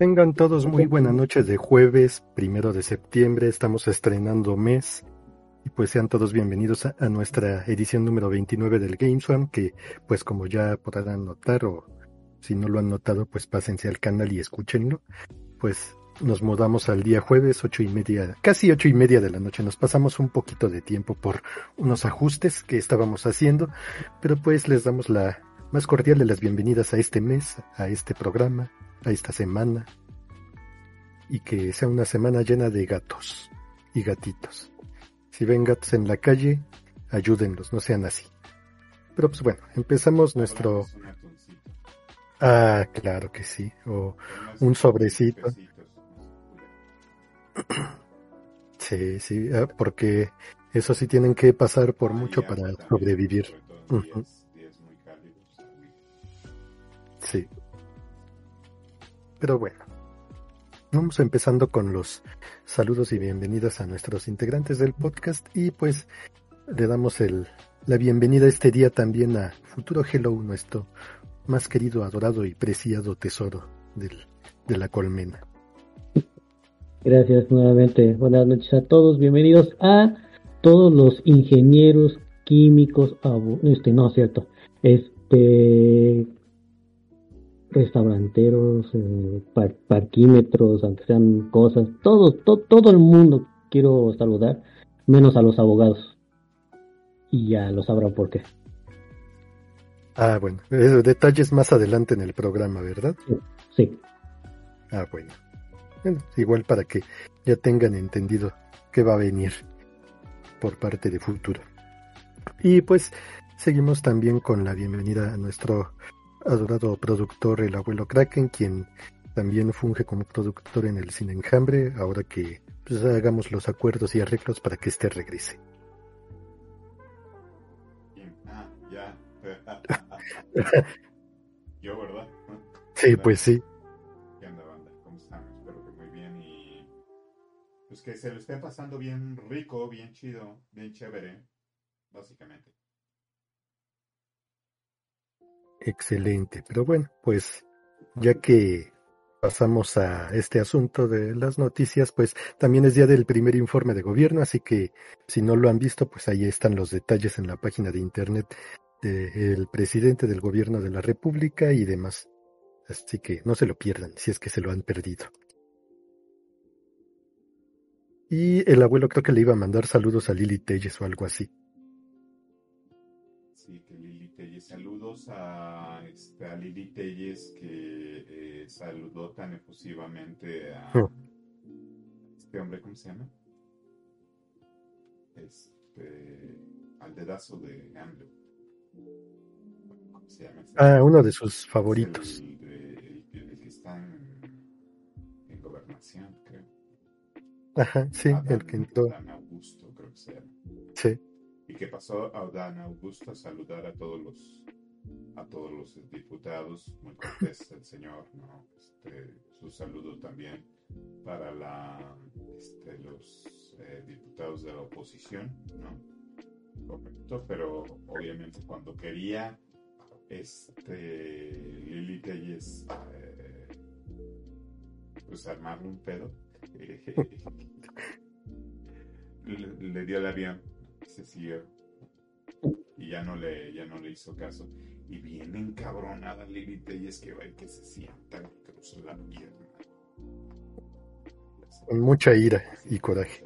Tengan todos muy buena noche de jueves, primero de septiembre, estamos estrenando mes y pues sean todos bienvenidos a, nuestra edición número 29 del GameSwan, que pues como ya podrán notar o si no lo han notado pues pásense al canal y escúchenlo, pues nos mudamos al día jueves ocho y media, casi ocho y media de la noche, nos pasamos un poquito de tiempo por unos ajustes que estábamos haciendo, pero pues les damos la más cordial de las bienvenidas a este mes, a este programa, a esta semana y que sea una semana llena de gatos y gatitos. Si ven gatos en la calle, ayúdenlos, no sean así. Pero pues bueno, empezamos nuestro... Ah, claro que sí, o un sobrecito. Sí, sí, ah, porque eso sí tienen que pasar por mucho para sobrevivir. Sí. Pero bueno, vamos empezando con los saludos y bienvenidas a nuestros integrantes del podcast y pues le damos el, la bienvenida este día también a Futuro Hello, nuestro más querido, adorado y preciado tesoro del, de la colmena. Gracias nuevamente. Buenas noches a todos. Bienvenidos a todos los ingenieros químicos. Este, no cierto. Este, restauranteros, eh, parquímetros, aunque sean cosas, todo, todo el mundo quiero saludar, menos a los abogados. Y ya lo sabrán por qué. Ah, bueno, detalles más adelante en el programa, ¿verdad? Sí. Ah, bueno. Igual para que ya tengan entendido qué va a venir por parte de Futuro. Y pues seguimos también con la bienvenida a nuestro adorado productor, el abuelo Kraken, quien también funge como productor en el Cine Enjambre, ahora que pues, hagamos los acuerdos y arreglos para que este regrese. Ah, ya. Yo, ¿verdad? Sí, pues sí. ¿Qué onda, banda? ¿Cómo están? Espero que muy bien y pues que se lo esté pasando bien rico, bien chido, bien chévere, básicamente. Excelente, pero bueno, pues ya que pasamos a este asunto de las noticias, pues también es día del primer informe de gobierno, así que si no lo han visto, pues ahí están los detalles en la página de internet del presidente del gobierno de la República y demás. Así que no se lo pierdan si es que se lo han perdido. Y el abuelo creo que le iba a mandar saludos a Lili Telles o algo así. Saludos a, este, a Lili Telles que eh, saludó tan efusivamente a este hombre, ¿cómo se llama? Este, al dedazo de AMLO. ¿Cómo se llama? ah, uno de sus favoritos. El, que está en, gobernación, creo. Ajá, sí, el que entró. Augusto, creo que se llama. Sí y que pasó a Dan Augusto a saludar a todos los a todos los diputados, muy cortés el señor, ¿no? Este, su saludo también para la, este, los eh, diputados de la oposición, ¿no? Correcto, pero obviamente cuando quería este Lili Telles eh, pues armarle un pedo le, le, dio el avión se siguió y ya no le ya no le hizo caso y bien encabronada Lili es que va y que se sienta cruza la pierna. Con mucha ira y coraje.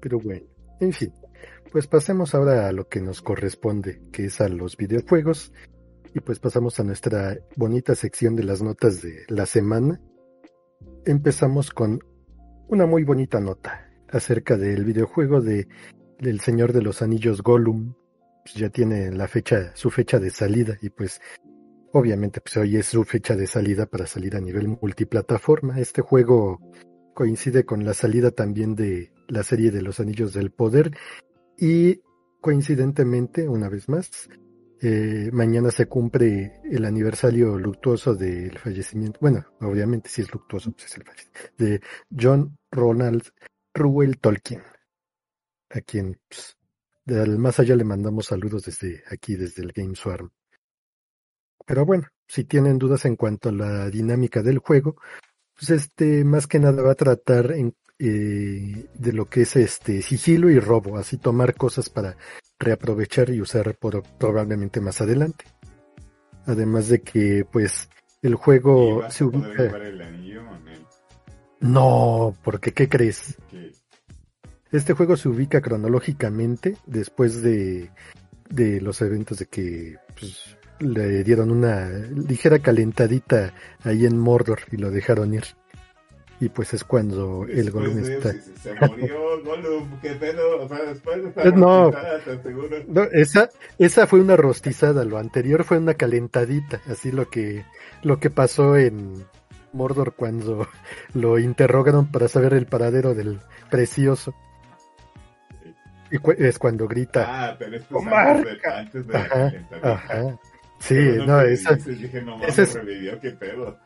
Pero bueno, en fin, pues pasemos ahora a lo que nos corresponde, que es a los videojuegos. Y pues pasamos a nuestra bonita sección de las notas de la semana. Empezamos con una muy bonita nota acerca del videojuego de del Señor de los Anillos Gollum, pues, ya tiene la fecha, su fecha de salida y pues obviamente pues hoy es su fecha de salida para salir a nivel multiplataforma. Este juego coincide con la salida también de la serie de los Anillos del Poder y coincidentemente, una vez más, eh, mañana se cumple el aniversario luctuoso del fallecimiento, bueno, obviamente si es luctuoso, pues es el fallecimiento, de John Ronald Ruel Tolkien, a quien pues, más allá le mandamos saludos desde aquí, desde el Game Swarm. Pero bueno, si tienen dudas en cuanto a la dinámica del juego, pues este más que nada va a tratar en, eh, de lo que es este sigilo y robo, así tomar cosas para reaprovechar y usar por, probablemente más adelante. Además de que pues el juego se ubica... No, porque ¿qué crees? Este juego se ubica cronológicamente después de, de los eventos de que pues, le dieron una ligera calentadita ahí en Mordor y lo dejaron ir. Y pues es cuando el Gollum está. se murió Gollum, qué pedo. O sea, después de no, no, esa, esa fue una rostizada. Lo anterior fue una calentadita. Así lo que, lo que pasó en Mordor cuando lo interrogaron para saber el paradero del precioso. Y es cuando grita. Ah, pero es antes de, ajá, ajá. Sí, no, esa. Dije, no mames, es, revivió, qué pedo.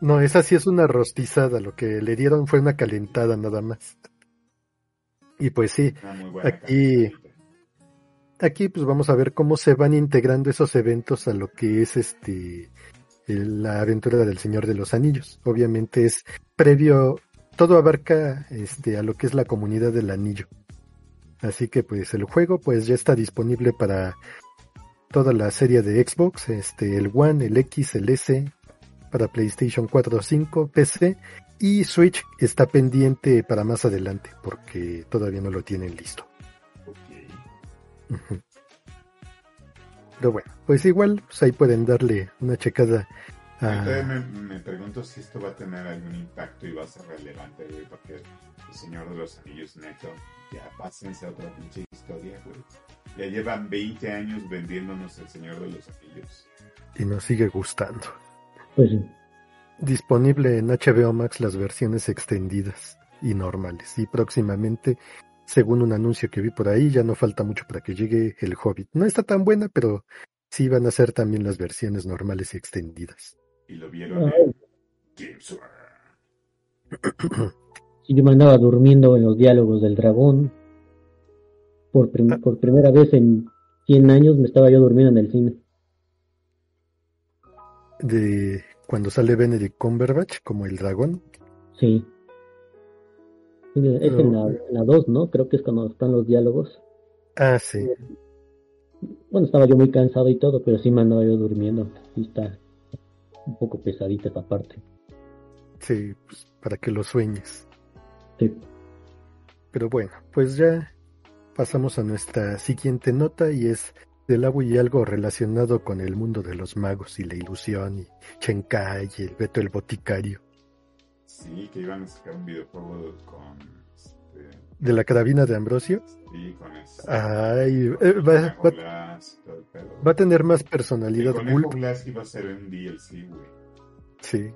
No, esa sí es una rostizada, lo que le dieron fue una calentada nada más. Y pues sí, aquí, aquí pues vamos a ver cómo se van integrando esos eventos a lo que es este la aventura del Señor de los Anillos. Obviamente es previo, todo abarca este a lo que es la comunidad del anillo. Así que pues el juego pues ya está disponible para toda la serie de Xbox, este el One, el X, el S, para PlayStation 4, 5, PC y Switch está pendiente para más adelante porque todavía no lo tienen listo. Pero bueno, pues igual pues ahí pueden darle una checada. A... Me, me, pregunto si esto va a tener algún impacto y va a ser relevante, porque el Señor de los Anillos neto, ya pásense a otra pinche historia, güey. Ya llevan 20 años vendiéndonos el Señor de los Anillos. Y nos sigue gustando. Pues Disponible en HBO Max las versiones extendidas y normales. Y próximamente, según un anuncio que vi por ahí, ya no falta mucho para que llegue el Hobbit. No está tan buena, pero sí van a ser también las versiones normales y extendidas. Y lo vieron yo me andaba durmiendo en los diálogos del dragón. Por, ah. por primera vez en 100 años me estaba yo durmiendo en el cine de cuando sale Benedict Cumberbatch como el dragón. Sí. Es en la 2, ¿no? Creo que es cuando están los diálogos. Ah, sí. Bueno, estaba yo muy cansado y todo, pero sí me andaba yo durmiendo. Y está un poco pesadita esta parte. Sí, pues para que lo sueñes. Sí. Pero bueno, pues ya pasamos a nuestra siguiente nota y es del agua y algo relacionado con el mundo de los magos y la ilusión y Chenkai y el Beto el Boticario. Sí, que iban a sacar un videojuego con... Este... ¿De la carabina de Ambrosio? Sí, con eso. Ay, eh, va, va, a tener más personalidad. El Conejo Glass iba a ser un DLC, güey. Sí.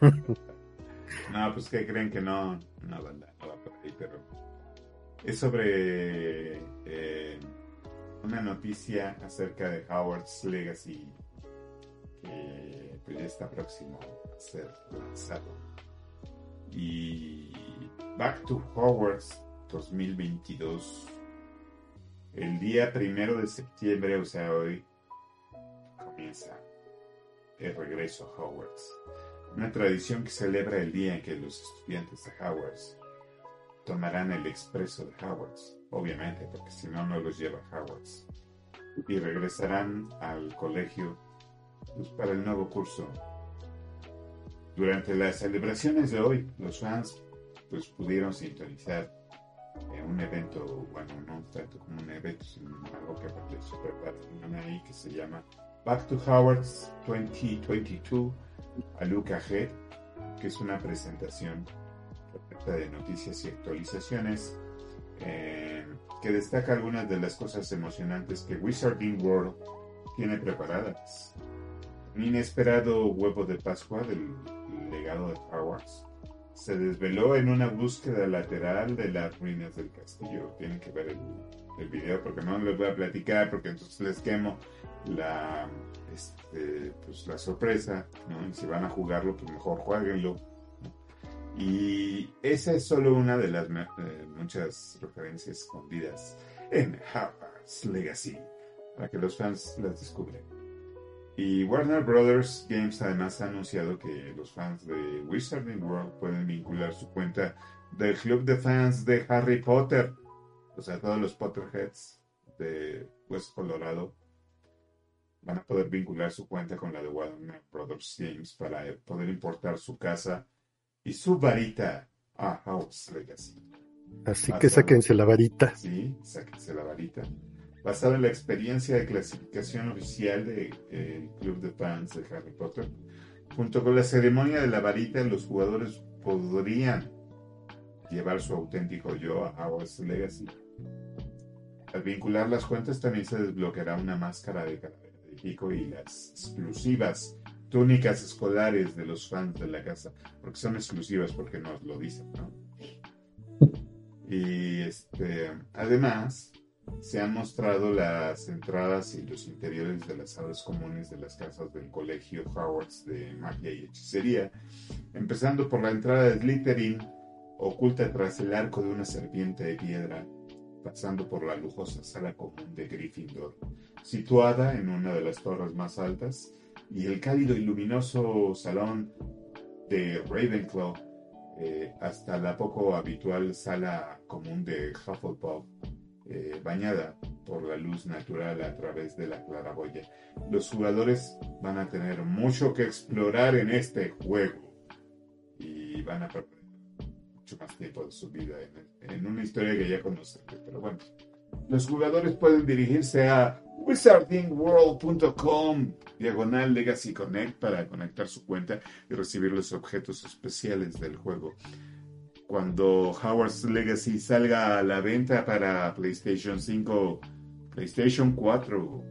no, pues que creen que no, no, banda, no va por ahí, pero es sobre... Eh, una noticia acerca de Howard's Legacy que pues, ya está próximo a ser lanzado. Y Back to Hogwarts 2022. El día primero de septiembre, o sea, hoy, comienza el regreso a Hogwarts. Una tradición que celebra el día en que los estudiantes de Hogwarts tomarán el expreso de Hogwarts obviamente, porque si no, no los lleva Hogwarts. Y regresarán al colegio para el nuevo curso. Durante las celebraciones de hoy, los fans pues, pudieron sintonizar un evento, bueno, no tanto como un evento, sino algo que super ahí que se llama Back to Hogwarts 2022 a Luca Head, que es una presentación de noticias y actualizaciones eh, que destaca algunas de las cosas emocionantes que Wizarding World tiene preparadas. Un inesperado huevo de Pascua del legado de Hogwarts se desveló en una búsqueda lateral de las ruinas del castillo. Tienen que ver el, video porque no les voy a platicar porque entonces les quemo la, este, pues, la sorpresa. ¿no? Si van a jugarlo, pues mejor jueguenlo y esa es solo una de las eh, muchas referencias escondidas en Hogwarts Legacy, para que los fans las descubren. Y Warner Brothers Games además ha anunciado que los fans de Wizarding World pueden vincular su cuenta del club de fans de Harry Potter, o sea, todos los Potterheads de West Colorado van a poder vincular su cuenta con la de Warner Brothers Games para poder importar su casa y su varita a House Legacy. Así que sáquense la varita. Sí, sáquense la varita basado en la experiencia de clasificación oficial del eh, Club de Fans de Harry Potter. Junto con la ceremonia de la varita, los jugadores podrían llevar su auténtico yo a Hogwarts Legacy. Al vincular las cuentas también se desbloqueará una máscara de de Pico y las exclusivas túnicas escolares de los fans de la casa, porque son exclusivas porque nos lo dicen, ¿no? Y este, además, se han mostrado las entradas y los interiores de las salas comunes de las casas del colegio Howards de magia y hechicería, empezando por la entrada de Slytherin, oculta tras el arco de una serpiente de piedra, pasando por la lujosa sala común de Gryffindor, situada en una de las torres más altas, y el cálido y luminoso salón de Ravenclaw, eh, hasta la poco habitual sala común de Hufflepuff eh, bañada por la luz natural a través de la claraboya. Los jugadores van a tener mucho que explorar en este juego y van a perder mucho más tiempo de su vida en, una historia que ya conocen. Pero bueno, los jugadores pueden dirigirse a wizardingworld.com diagonal Legacy Connect para conectar su cuenta y recibir los objetos especiales del juego cuando Howard's Legacy salga a la venta para PlayStation 5, PlayStation 4,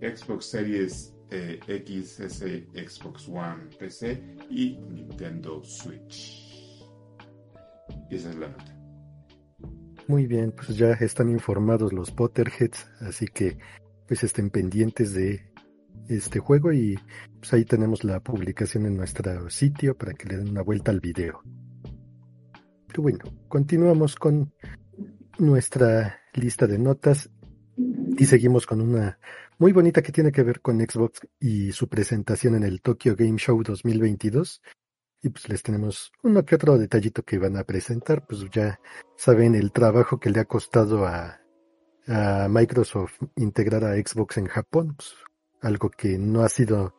Xbox Series eh, XS, Xbox One, PC y Nintendo Switch. Y esa es la nota. Muy bien, pues ya están informados los Potterheads, así que pues estén pendientes de este juego y pues ahí tenemos la publicación en nuestro sitio para que le den una vuelta al video bueno, continuamos con nuestra lista de notas y seguimos con una muy bonita que tiene que ver con Xbox y su presentación en el Tokyo Game Show 2022. Y pues les tenemos uno que otro detallito que van a presentar. Pues ya saben el trabajo que le ha costado a, Microsoft integrar a Xbox en Japón. Pues, algo que no ha sido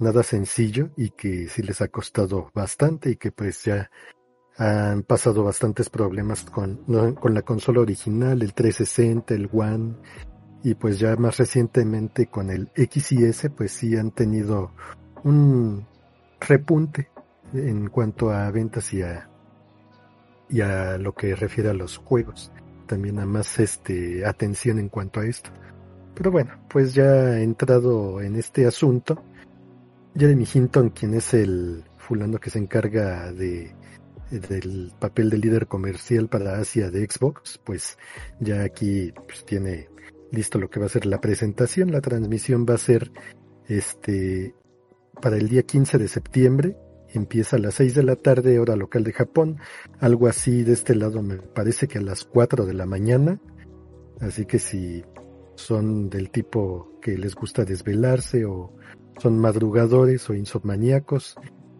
nada sencillo y que sí les ha costado bastante y que pues ya han pasado bastantes problemas con, con la consola original, el 360, el One, y pues ya más recientemente con el X y S, pues sí han tenido un repunte en cuanto a ventas y a, y a lo que refiere a los juegos. También a más este, atención en cuanto a esto. Pero bueno, pues ya entrado en este asunto. Jeremy Hinton, quien es el fulano que se encarga de del papel de líder comercial para Asia de Xbox, pues ya aquí pues, tiene listo lo que va a ser la presentación. La transmisión va a ser este para el día 15 de septiembre. Empieza a las 6 de la tarde, hora local de Japón. Algo así de este lado me parece que a las 4 de la mañana. Así que si son del tipo que les gusta desvelarse o son madrugadores o insomniacos,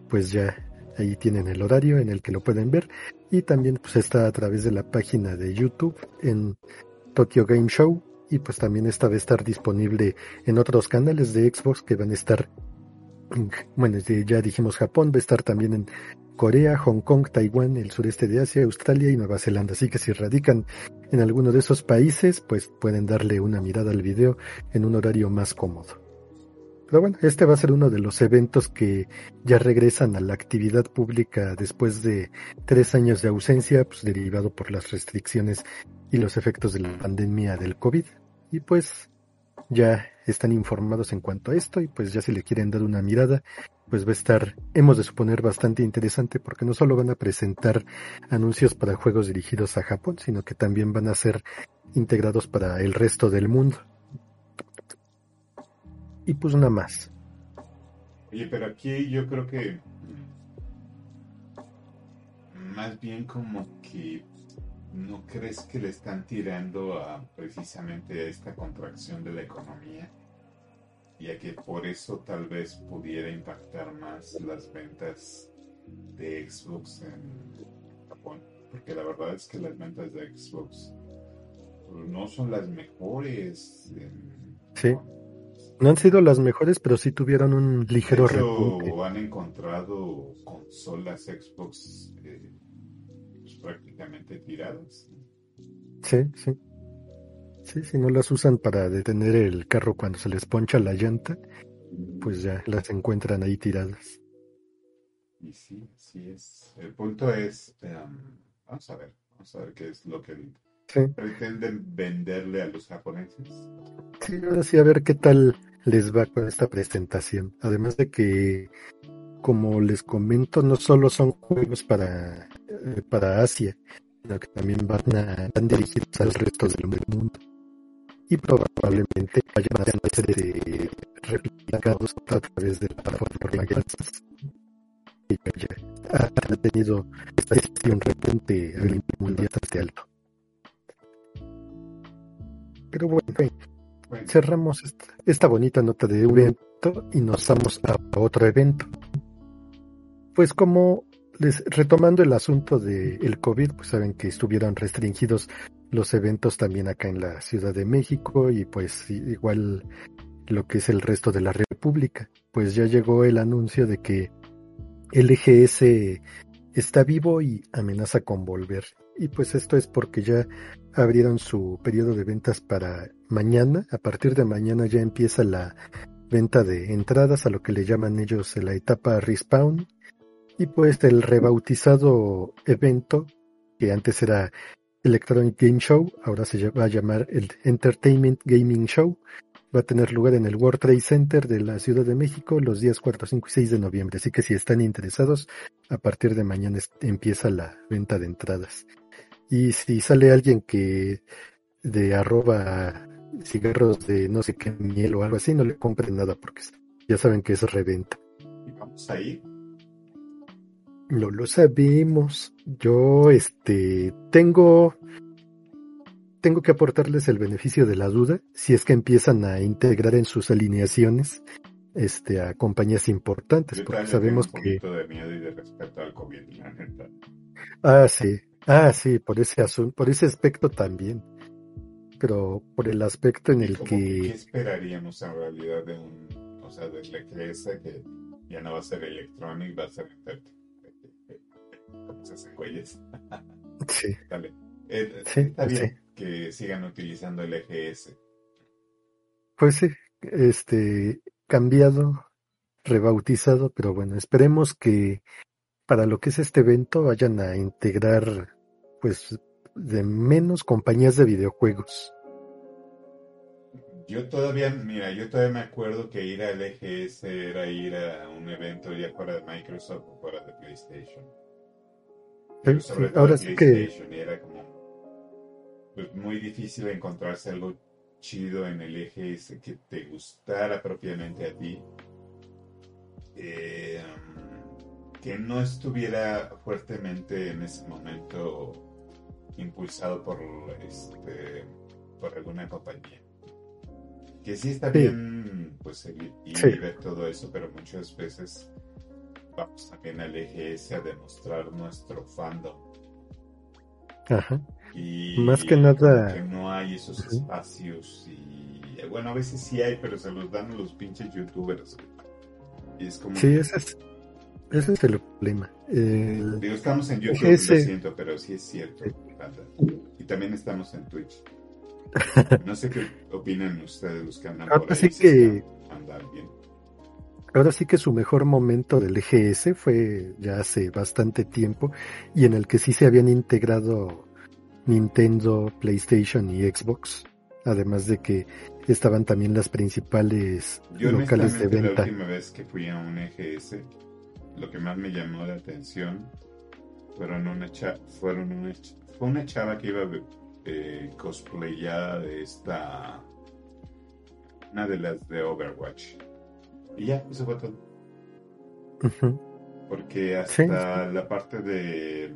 pues ya Ahí tienen el horario en el que lo pueden ver y también pues está a través de la página de YouTube en Tokyo Game Show y pues también esta va a estar disponible en otros canales de Xbox que van a estar bueno, ya dijimos Japón, va a estar también en Corea, Hong Kong, Taiwán, el sureste de Asia, Australia y Nueva Zelanda. Así que si radican en alguno de esos países, pues pueden darle una mirada al video en un horario más cómodo. Pero bueno, este va a ser uno de los eventos que ya regresan a la actividad pública después de tres años de ausencia, pues derivado por las restricciones y los efectos de la pandemia del COVID. Y pues ya están informados en cuanto a esto y pues ya si le quieren dar una mirada, pues va a estar, hemos de suponer, bastante interesante porque no solo van a presentar anuncios para juegos dirigidos a Japón, sino que también van a ser integrados para el resto del mundo y pues nada más. Oye, pero aquí yo creo que más bien como que no crees que le están tirando a precisamente esta contracción de la economía y a que por eso tal vez pudiera impactar más las ventas de Xbox en Japón. Porque la verdad es que las ventas de Xbox no son las mejores. sí. No han sido las mejores, pero sí tuvieron un ligero repunte. han encontrado consolas Xbox eh, pues, prácticamente tiradas. Sí, sí. Sí, si no las usan para detener el carro cuando se les poncha la llanta, pues ya las encuentran ahí tiradas. Y sí, sí es. El punto es, em, vamos a ver, vamos a ver qué es lo que pretenden venderle a los japoneses. Sí, ahora sí, a ver qué tal les va con esta presentación. Además de que, como les comento, no solo son juegos para, eh, para Asia, sino que también van, a, van dirigidos al resto del mundo. Y probablemente vayan a ser de replicados a través de la plataforma que ha tenido esta un repunte a nivel mundial alto. Pero bueno, cerramos esta, bonita nota de evento y nos vamos a otro evento. Pues como les retomando el asunto del COVID, pues saben que estuvieron restringidos los eventos también acá en la Ciudad de México y pues igual lo que es el resto de la República. Pues ya llegó el anuncio de que LGS está vivo y amenaza con volver. Y pues esto es porque ya abrieron su periodo de ventas para mañana. A partir de mañana ya empieza la venta de entradas a lo que le llaman ellos la etapa respawn. Y pues el rebautizado evento, que antes era Electronic Game Show, ahora se va a llamar el Entertainment Gaming Show. Va a tener lugar en el World Trade Center de la Ciudad de México los días 4, 5 y 6 de noviembre. Así que si están interesados, a partir de mañana empieza la venta de entradas. Y si sale alguien que de arroba cigarros de no sé qué miel o algo así, no le compren nada porque ya saben que es reventa. ¿Y vamos ahí? No lo sabemos. Yo, este, tengo, tengo que aportarles el beneficio de la duda si es que empiezan a integrar en sus alineaciones, este, a compañías importantes, porque sabemos que. De miedo y de respeto al COVID, Ah, sí, Ah, sí, por ese asunto, por ese aspecto también. Pero por el aspecto en el que... ¿Qué esperaríamos en realidad de un, o sea, de la iglesia que ya no va a ser electronic, va a ser ¿Cómo se hacen güeyes? Sí. Dale. Eh, sí, está bien que sigan utilizando el EGS. Pues sí, este, cambiado, rebautizado, pero bueno, esperemos que para lo que es este evento vayan a integrar pues de menos compañías de videojuegos. Yo todavía, mira, yo todavía me acuerdo que ir al EGS era ir a un evento ya fuera de Microsoft o fuera de PlayStation. ahora sí que era como pues, muy difícil encontrarse algo chido en el EGS que te gustara propiamente a ti. Eh, que no estuviera fuertemente en ese momento impulsado por este por alguna compañía. Que sí está bien pues y ver todo eso pero muchas veces vamos también al EGS a demostrar nuestro fandom. Ajá. y más que nada que no hay esos espacios y bueno a veces sí hay pero se los dan los pinches youtubers y es como sí ese es ese es el problema. Digo, estamos en YouTube, lo siento, pero sí es cierto. Y también estamos en Twitch. No sé qué opinan ustedes los que andan Ahora por sí que bien. Ahora sí que su mejor momento del EGS fue ya hace bastante tiempo y en el que sí se habían integrado Nintendo, PlayStation y Xbox. Además de que estaban también las principales locales de venta. La última vez que fui a un EGS lo que más me llamó la atención fueron una fueron una, fue una chava que iba eh, cosplayada de esta una de las de Overwatch. Y ya eso fue todo. Porque hasta la parte de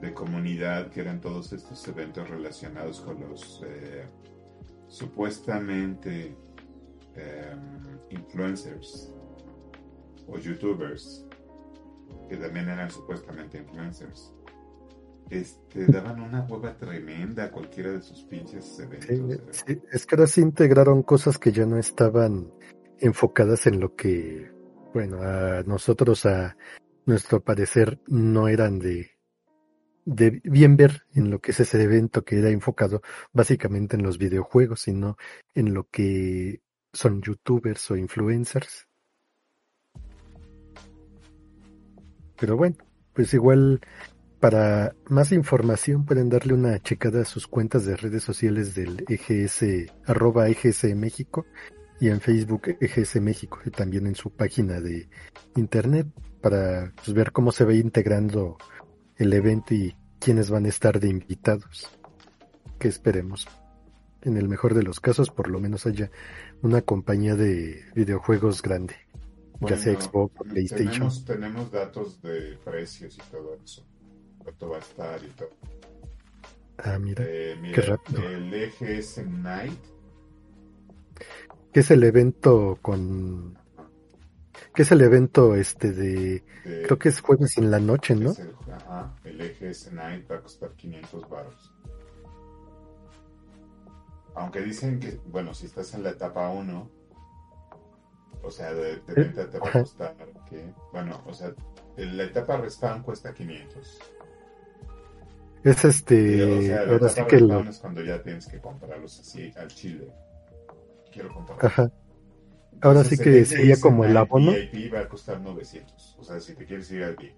de comunidad que eran todos estos eventos relacionados con los eh, supuestamente em, influencers o youtubers que también eran supuestamente influencers este, daban una hueva tremenda a cualquiera de sus pinches eventos. Sí, es que ahora sí integraron cosas que ya no estaban enfocadas en lo que, bueno, a nosotros, a nuestro parecer, no eran de, de bien ver en lo que es ese evento que era enfocado básicamente en los videojuegos, sino en lo que son youtubers o influencers. Pero bueno, pues igual para más información pueden darle una checada a sus cuentas de redes sociales del EGS, arroba EGS México y en Facebook EGS México y también en su página de internet para pues, ver cómo se va integrando el evento y quiénes van a estar de invitados. Que esperemos. En el mejor de los casos, por lo menos haya una compañía de videojuegos grande, ya sea Xbox o PlayStation. Tenemos, tenemos datos de precios y todo eso cuánto va a estar y todo. Ah, mira. Eh, qué rápido. El EGS Night. ¿Qué es el evento con. ¿Qué es el evento este de. creo que es jueves en la noche, ¿no? El, ajá, el EGS Night va a costar 500 baros. Aunque dicen que, bueno, si estás en la etapa 1, o sea, de, de venta te va a costar, que, bueno, o sea, la etapa respawn cuesta 500. Es este. ahora sí que es cuando ya tienes que comprarlos así al chile. Quiero. Ajá. Ahora sí que sería como el abono. VIP va a costar 900. O sea, si te quieres ir al VIP.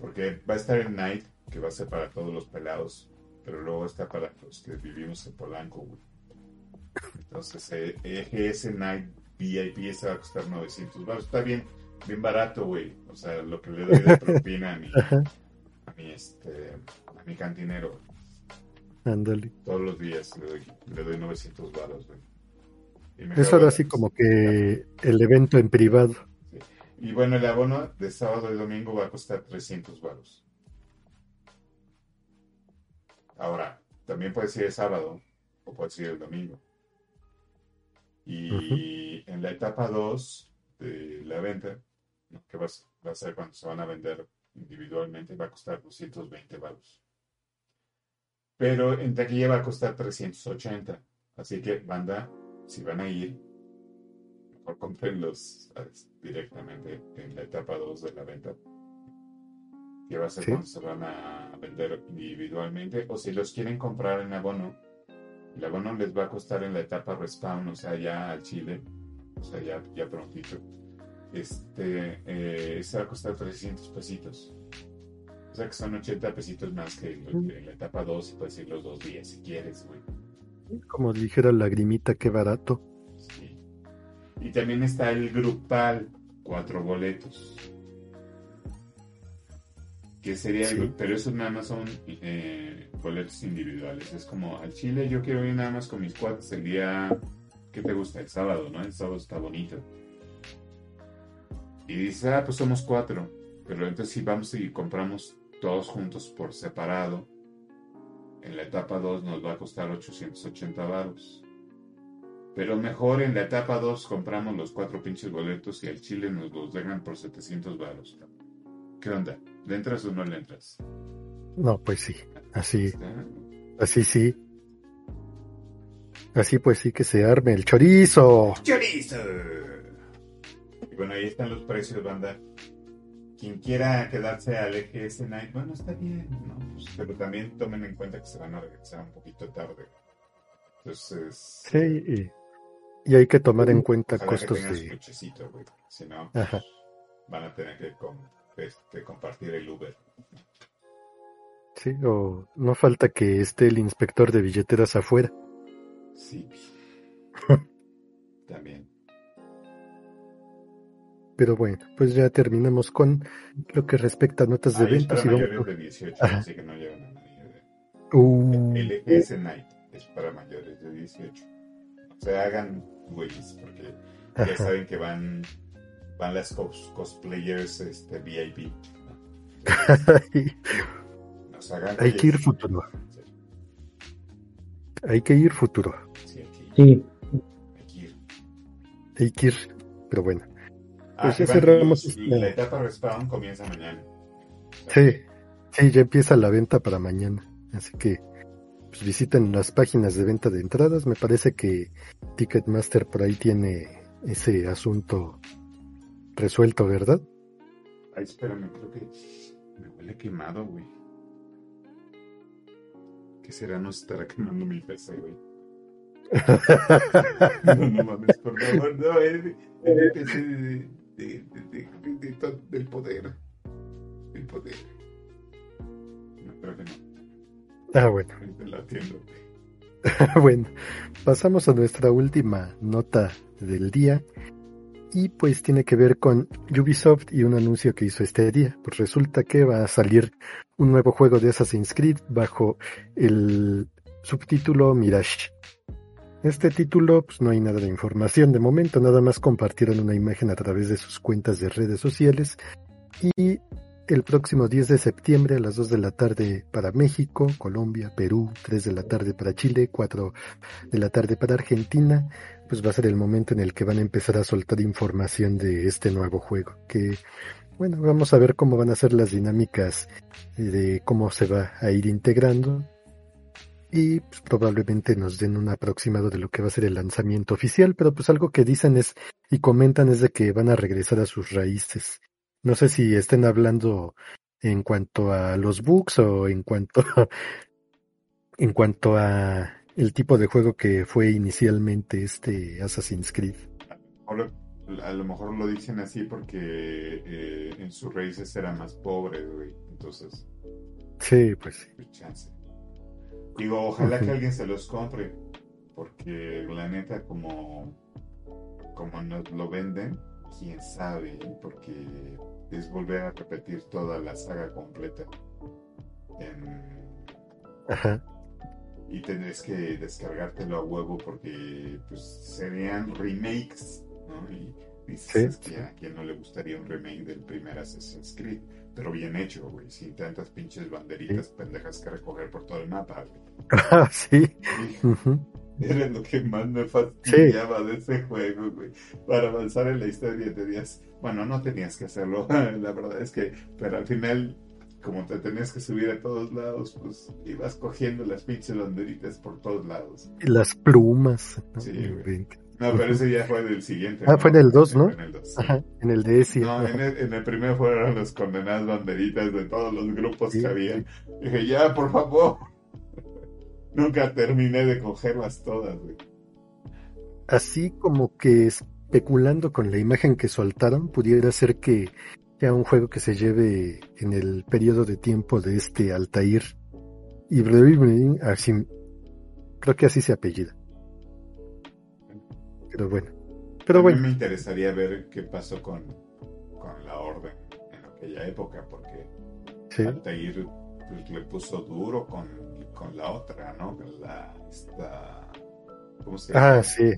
Porque va a estar el Night, que va a ser para todos los pelados. Pero luego está para los que vivimos en Polanco, güey. Entonces, EGS Night VIP ese va a costar 900. Bueno, está bien, bien barato, güey. O sea, lo que le doy de propina a mi mi, este, a mi cantinero. Ándale. Todos los días le doy, le doy 900 baros, güey. Eso era así como que el evento en privado. Y bueno, el abono de sábado y domingo va a costar 300 baros. Ahora, también puede ser el sábado o puede ser el domingo. Y en la etapa 2 de la venta, que va a ser cuando se van a vender individualmente va a costar 220 baros. Pero en taquilla va a costar 380. Así que, banda, si van a ir, mejor comprenlos directamente en la etapa 2 de la venta. Que va a ser cuando se van a vender individualmente. O si los quieren comprar en abono, el abono les va a costar en la etapa respawn, o sea, ya al chile, o sea, ya, ya prontito este, eh, va a costar 300 pesitos. O sea que son 80 pesitos más que en la etapa 2 y puedes ir los dos días si quieres, güey. Como dijera Lagrimita, qué barato. Sí. Y también está el grupal, cuatro boletos. Que sería, pero eso nada más son eh, boletos individuales. Es como al Chile, yo quiero ir nada más con mis cuates el día, ¿qué te gusta? El sábado, ¿no? El sábado está bonito y dice, ah, pues somos cuatro. Pero entonces si vamos y compramos todos juntos por separado, en la etapa 2 nos va a costar 880 baros. Pero mejor en la etapa 2 compramos los cuatro pinches boletos y al Chile nos los dejan por 700 baros. ¿Qué onda? ¿Le entras o no le entras? No, pues sí. Así. Así sí. Así pues sí que se arme el chorizo. ¡Chorizo! Bueno, ahí están los precios, banda. Quien quiera quedarse al EGS Night, bueno, está bien, ¿no? Pues, pero también tomen en cuenta que se van a regresar un poquito tarde. Entonces. Sí, y, hay que tomar en cuenta costos de. Cochecito, güey. Si no, pues, van a tener que este, compartir el Uber. Sí, o no falta que esté el inspector de billeteras afuera. Sí. También. Pero bueno, pues ya terminamos con lo que respecta a notas de ventas. y mayores de 18, así que no llevan a nadie de... Uh, Night es para mayores de 18. O sea, hagan güeyes, porque ya saben que van, van las cosplayers este, VIP. Hay que ir futuro. Hay que ir futuro. Sí, Eikir, pero bueno. Ah, Pues ya que cerramos esta- La etapa respawn comienza mañana. Sí, sí, ya empieza la venta para mañana. Así que pues, visiten las páginas de venta de entradas. Me parece que Ticketmaster por ahí tiene ese asunto resuelto, ¿verdad? Ay, espérame, creo que me huele quemado, güey. ¿Qué será? No estará quemando mi PC, güey. No, no mames, por favor, no, es es el PC de, de, de, de- de- de to- del poder. Del poder. No, creo que no. Ah, bueno. La bueno, pasamos a nuestra última nota del día. Y pues tiene que ver con Ubisoft y un anuncio que hizo este día. Pues resulta que va a salir un nuevo juego de Assassin's Creed bajo el subtítulo Mirage. Este título, pues no hay nada de información de momento, nada más compartieron una imagen a través de sus cuentas de redes sociales. Y el próximo 10 de septiembre a las 2 de la tarde para México, Colombia, Perú, 3 de la tarde para Chile, 4 de la tarde para Argentina, pues va a ser el momento en el que van a empezar a soltar información de este nuevo juego. Que, bueno, vamos a ver cómo van a ser las dinámicas de cómo se va a ir integrando. Y pues, probablemente nos den un aproximado de lo que va a ser el lanzamiento oficial, pero pues algo que dicen es y comentan es de que van a regresar a sus raíces. No sé si estén hablando en cuanto a los bugs o en cuanto en cuanto a el tipo de juego que fue inicialmente este Assassin's Creed. Ahora, a lo mejor lo dicen así porque eh, en sus raíces era más pobre, güey. Entonces, Sí, pues sí. pues, chance. Digo, ojalá que alguien se los compre. Porque la neta, como, como nos lo venden, quién sabe, ¿eh? porque es volver a repetir toda la saga completa. En- Ajá. y tendrías que descargártelo a huevo porque pues serían remakes, ¿no? Y dices, Sí, que a quien no le gustaría un remake del primer Assassin's Creed, pero bien hecho, güey, sin tantas pinches banderitas pendejas que recoger por todo el mapa, güey. Ah, sí. Ujú. Era lo que más me fastidiaba de ese juego, güey. Para avanzar en la historia tenías, bueno, no tenías que hacerlo, la verdad es que, pero al final, como te tenías que subir a todos lados, pues ibas cogiendo las pinches banderitas por todos lados. Las plumas. ¿no? Sí, güey. No, pero ese ya fue del siguiente. Ah, fue en el dos, ¿no? Fue en el dos, sí. Ajá. En el de ese. No, en el, en el primero fueron las condenadas banderitas de todos los grupos Sí, que había. Dije, ya, por favor. Nunca terminé de cogerlas todas, güey. Así como que especulando con la imagen que soltaron, pudiera ser que sea un juego que se lleve en el periodo de tiempo de este Altair. Ibrahim, así, creo que así se apellida. Pero bueno. Pero a mí bueno, me interesaría ver qué pasó con, con la orden en aquella época, porque sí. Altair pues, le puso duro con, con la otra, ¿no? Con la, esta, ¿cómo se llama? Ah, sí.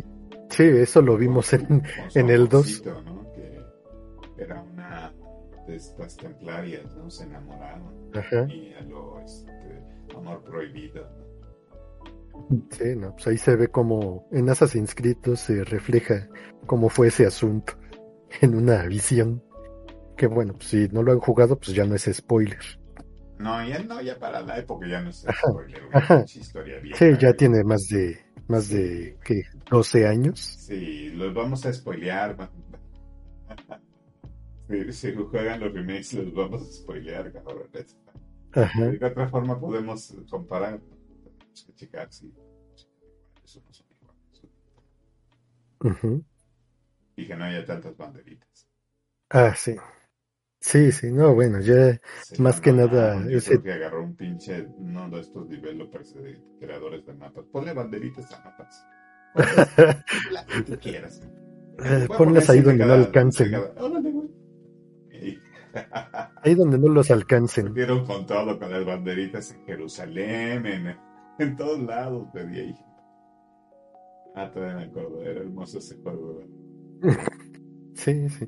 Sí, eso lo vimos Con- en, en el 2. amorcito, ¿no? Que era una de estas templarias, ¿no? Se enamoraron Ajá. y a lo este, amor prohibido. ¿no? Sí, no, pues ahí se ve como en Assassin's Creed 2 se refleja cómo fue ese asunto en una visión. Que bueno, pues si no lo han jugado, pues ya no es spoiler. No, ya no, ya para la época ya no es spoiler, güey, ajá. pinche historia vieja, Sí, ya tiene más de, más de, ¿qué? 12 años. Sí, los vamos a spoilear. Si, si juegan los remakes, los vamos a spoilear, cabrón. Ajá. De otra forma podemos comparar. Tenemos que checar si eso no son iguales. ujú. Y que no haya tantas banderitas. Ah, sí. Sí, sí, no, bueno, ya, Se Más que nada. Yo ese- creo que agarró un pinche, uno de estos developers, de creadores de mapas. Ponle banderitas a mapas. La que tú quieras. eh, ponlas ahí donde no cada- alcancen. cada- Órale, güey. Y- Ahí donde no los alcancen. Dieron con todo, con las banderitas en Jerusalén, en, en todos lados, pedí ahí. Ah, todavía me acuerdo, era hermoso ese juego. Sí, sí.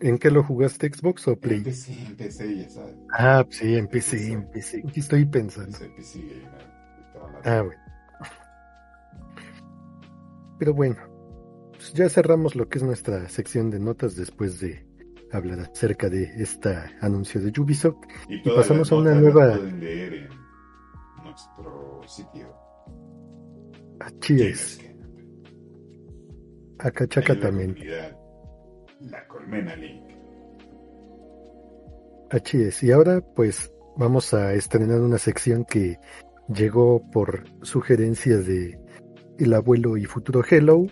¿En qué lo jugaste, Xbox o Play? Empecé, empecé, ya sabes. Ah, pues sí, empecé, empecé. Aquí estoy pensando. Empecé PC Ah, bueno. Pero bueno, pues ya cerramos lo que es nuestra sección de notas después de hablar acerca de este anuncio de Ubisoft. Y, y pasamos a una nueva. Pueden leer en nuestro sitio. Así es. También. La Colmena Link. Así es. Y ahora, pues, vamos a estrenar una sección que llegó por sugerencias de el abuelo y futuro Hello.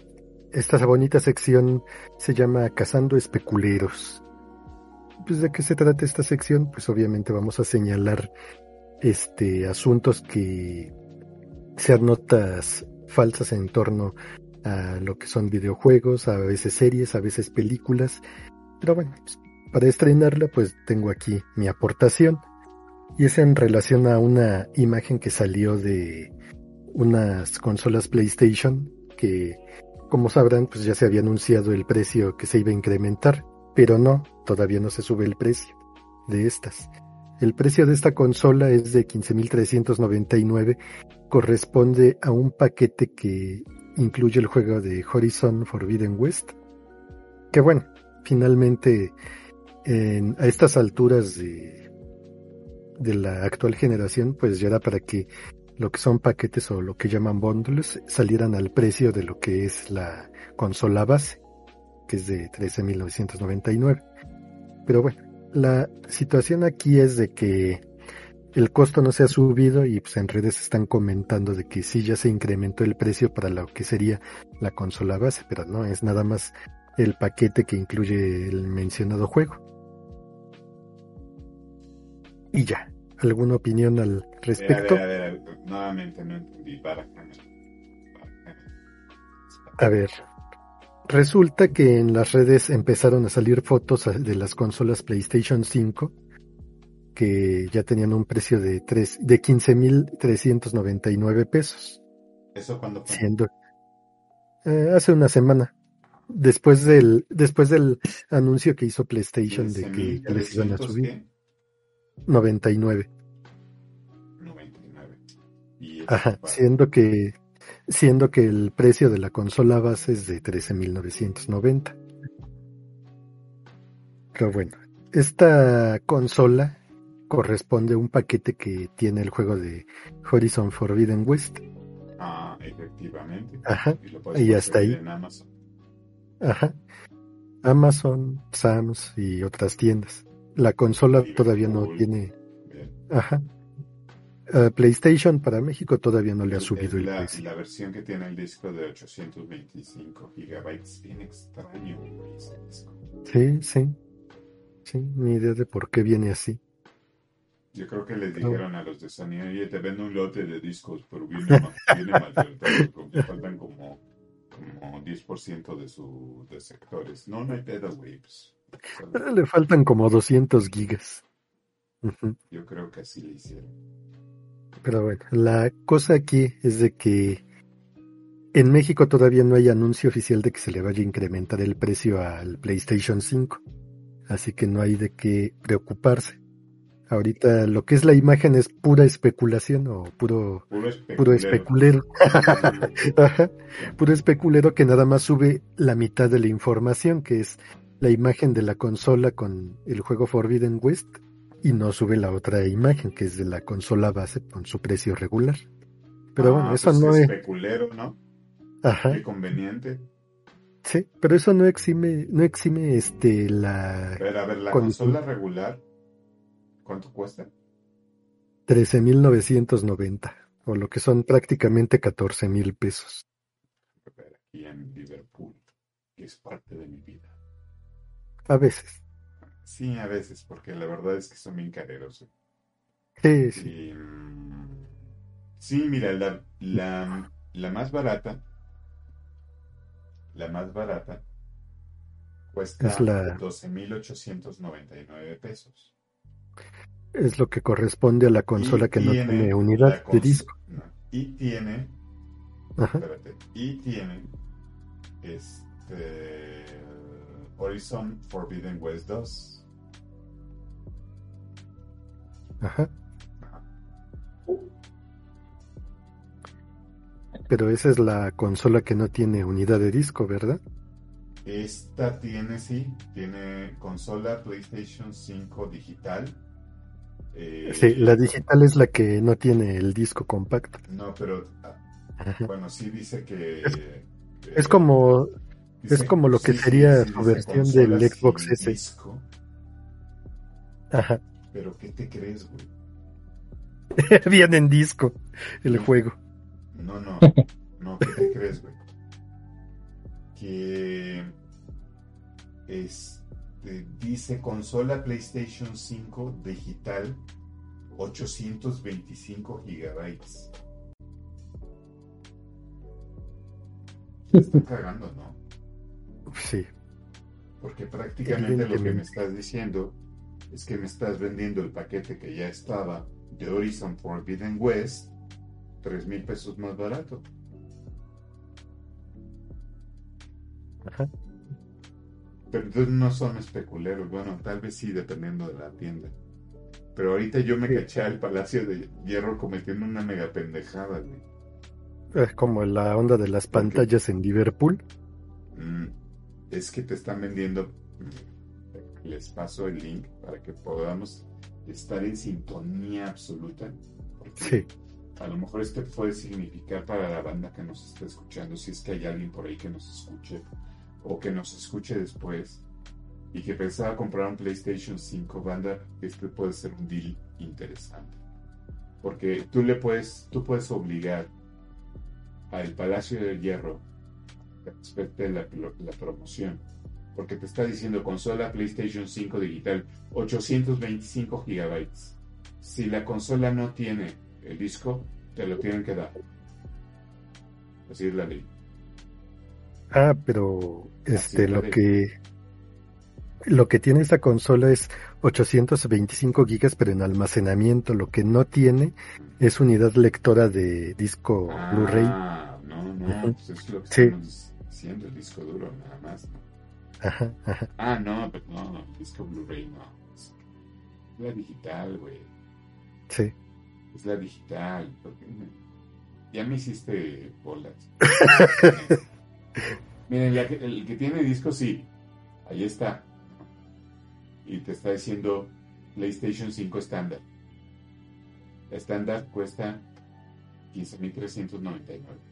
Esta bonita sección se llama Cazando Especuleros. Pues de qué se trata esta sección, pues obviamente vamos a señalar este asuntos que sean notas falsas en torno a lo que son videojuegos, a veces series, a veces películas. Pero bueno, pues, para estrenarla pues tengo aquí mi aportación y es en relación a una imagen que salió de unas consolas PlayStation que como sabrán pues ya se había anunciado el precio que se iba a incrementar, pero no, todavía no se sube el precio de estas. El precio de esta consola es de 15.399, corresponde a un paquete que incluye el juego de Horizon Forbidden West, que bueno, finalmente en, a estas alturas de, de la actual generación, pues ya era para que lo que son paquetes o lo que llaman bundles salieran al precio de lo que es la consola base, que es de 13.999. Pero bueno, la situación aquí es de que el costo no se ha subido y pues en redes están comentando de que sí ya se incrementó el precio para lo que sería la consola base, pero no, es nada más el paquete que incluye el mencionado juego. Y ya, ¿alguna opinión al respecto? A ver, a ver, nuevamente no entendí. A ver, resulta que en las redes empezaron a salir fotos de las consolas PlayStation 5 que ya tenían un precio de tres, de 15.399 pesos. ¿Eso cuando fue? Siendo eh, hace una semana. Después del, después del anuncio que hizo PlayStation de que les iban a subir. ¿qué? 99. 99. Y Ajá, siendo que, siendo que el precio de la consola base es de 13.990. Pero bueno, esta consola corresponde a un paquete que tiene el juego de Horizon Forbidden West. Ah, efectivamente. Ajá, Y, lo y hasta ahí. En Amazon. ajá. Amazon, Sam's y otras tiendas. La consola todavía no tiene, Bien. ajá. Ah, PlayStation para México todavía no le ha subido el la, precio. la versión que tiene el disco de 825 gigabytes. Bien extraño, güey, ese disco. Sí, sí. Sí, ni idea de por qué viene así. Yo creo que les dijeron a los de Sony, oye, te vendo un lote de discos, pero viene, viene maltratado, porque faltan como, como 10% de su de sectores. No, no hay pedo, güey. pues, Le faltan como 200 gigas. Yo creo que así le hicieron. Pero bueno, la cosa aquí es de que en México todavía no hay anuncio oficial de que se le vaya a incrementar el precio al PlayStation 5. Así que no hay de qué preocuparse. Ahorita lo que es la imagen es pura especulación o puro, Puro especulero. puro especulero. Ajá, puro especulero que nada más sube la mitad de la información, que es la imagen de la consola con el juego Forbidden West, y no sube la otra imagen, que es de la consola base con su precio regular. Pero Ah, bueno, eso pues no es... especulero, ¿no? Ajá, Qué conveniente. sí, pero eso no exime, no exime este la ver, a ver, la Con- consola regular, ¿cuánto cuesta? 13.990, o lo que son prácticamente 14.000 pesos. Aquí en Liverpool, que es parte de mi vida. A veces. Sí, a veces, porque la verdad es que son bien careros. Sí, sí. Y, mm, sí, mira, la, la, la más barata, la más barata, cuesta Es la- 12.899 pesos. Es lo que corresponde a la consola Y que no tiene unidad de disco. no, y tiene, Ajá. espérate, y tiene este Horizon Forbidden West 2. Ajá. Ajá. Pero esa es la consola que no tiene unidad de disco, ¿verdad? Esta tiene, sí, tiene consola PlayStation 5 digital. Eh, sí, la digital es la que no tiene el disco compacto. No, pero bueno, sí dice que... Es, como... es como lo que sería su versión del Xbox S. Disco. Ajá. Pero ¿qué te crees, güey? Viene en disco el juego. No, no, no, ¿qué te crees, güey? Que este, dice consola PlayStation 5 digital 825 gigabytes. Se está cagando, ¿no? Sí. Porque prácticamente lo que me estás diciendo es que me estás vendiendo el paquete que ya estaba de Horizon Forbidden West, tres mil pesos más barato. Ajá. Pero entonces no son especuleros, bueno, tal vez sí, dependiendo de la tienda. Pero ahorita yo me caché al Palacio de Hierro cometiendo una mega pendejada, güey. Es como la onda de las pantallas en Liverpool. Mm, es que te están vendiendo. Les paso el link para que podamos estar en sintonía absoluta. Sí. A lo mejor este puede significar para la banda que nos está escuchando, si es que hay alguien por ahí que nos escuche o que nos escuche después y que pensaba comprar un PlayStation 5 banda, este puede ser un deal interesante. Porque tú le puedes, tú puedes obligar al Palacio del Hierro que respecte la, la promoción porque te está diciendo consola PlayStation 5 digital 825 gigabytes. Si la consola no tiene el disco, te lo tienen que dar. Así es la ley. Ah, pero este lo que lo que tiene esta consola es 825 gigas, pero en almacenamiento. Lo que no tiene es unidad lectora de disco Blu-ray. Ah, no, no, pues es lo que sí. estamos diciendo, el disco duro, nada más. Ajá, ajá. Ah, no, pero no, disco Blu-ray no. Es la digital, güey. Sí. Es la digital. Ya me hiciste bolas. Miren, el que tiene disco, sí. Ahí está. Y te está diciendo PlayStation 5 estándar. Estándar cuesta 15.399.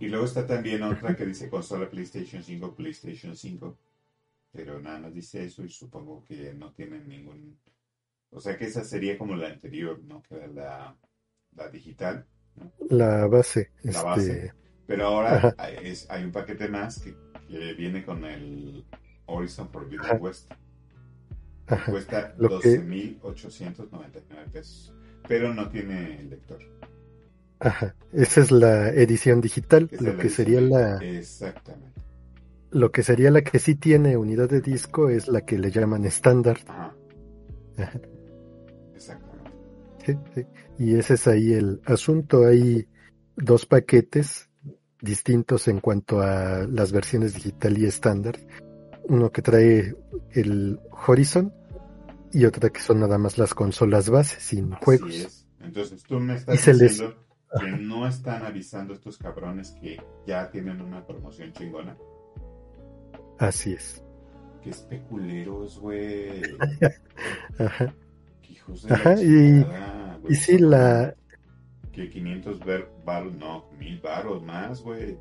Y luego está también otra que dice consola PlayStation 5, PlayStation 5. Pero nada más dice eso y supongo que no tienen ningún... O sea que esa sería como la anterior, ¿no? Que era la, la digital. La base. La este, base. Pero ahora hay, un paquete más que, viene con el Horizon Forbidden West. Cuesta 12.899 pesos. Pero no tiene lector. Ajá, esa es la edición digital, lo que sería la... Exactamente. Lo que sería la que sí tiene unidad de disco es la que le llaman estándar. Ajá. Exactamente. Sí, sí. Y ese es ahí el asunto. Hay dos paquetes distintos en cuanto a las versiones digital y estándar. Uno que trae el Horizon y otra que son nada más las consolas base sin juegos. Entonces tú me estás diciendo que no están avisando estos cabrones que ya tienen una promoción chingona. Así es. Qué especuleros, güey. Ajá. hijos de Ajá, y, y sí, la... Que 500 baros, no, mil baros más, güey.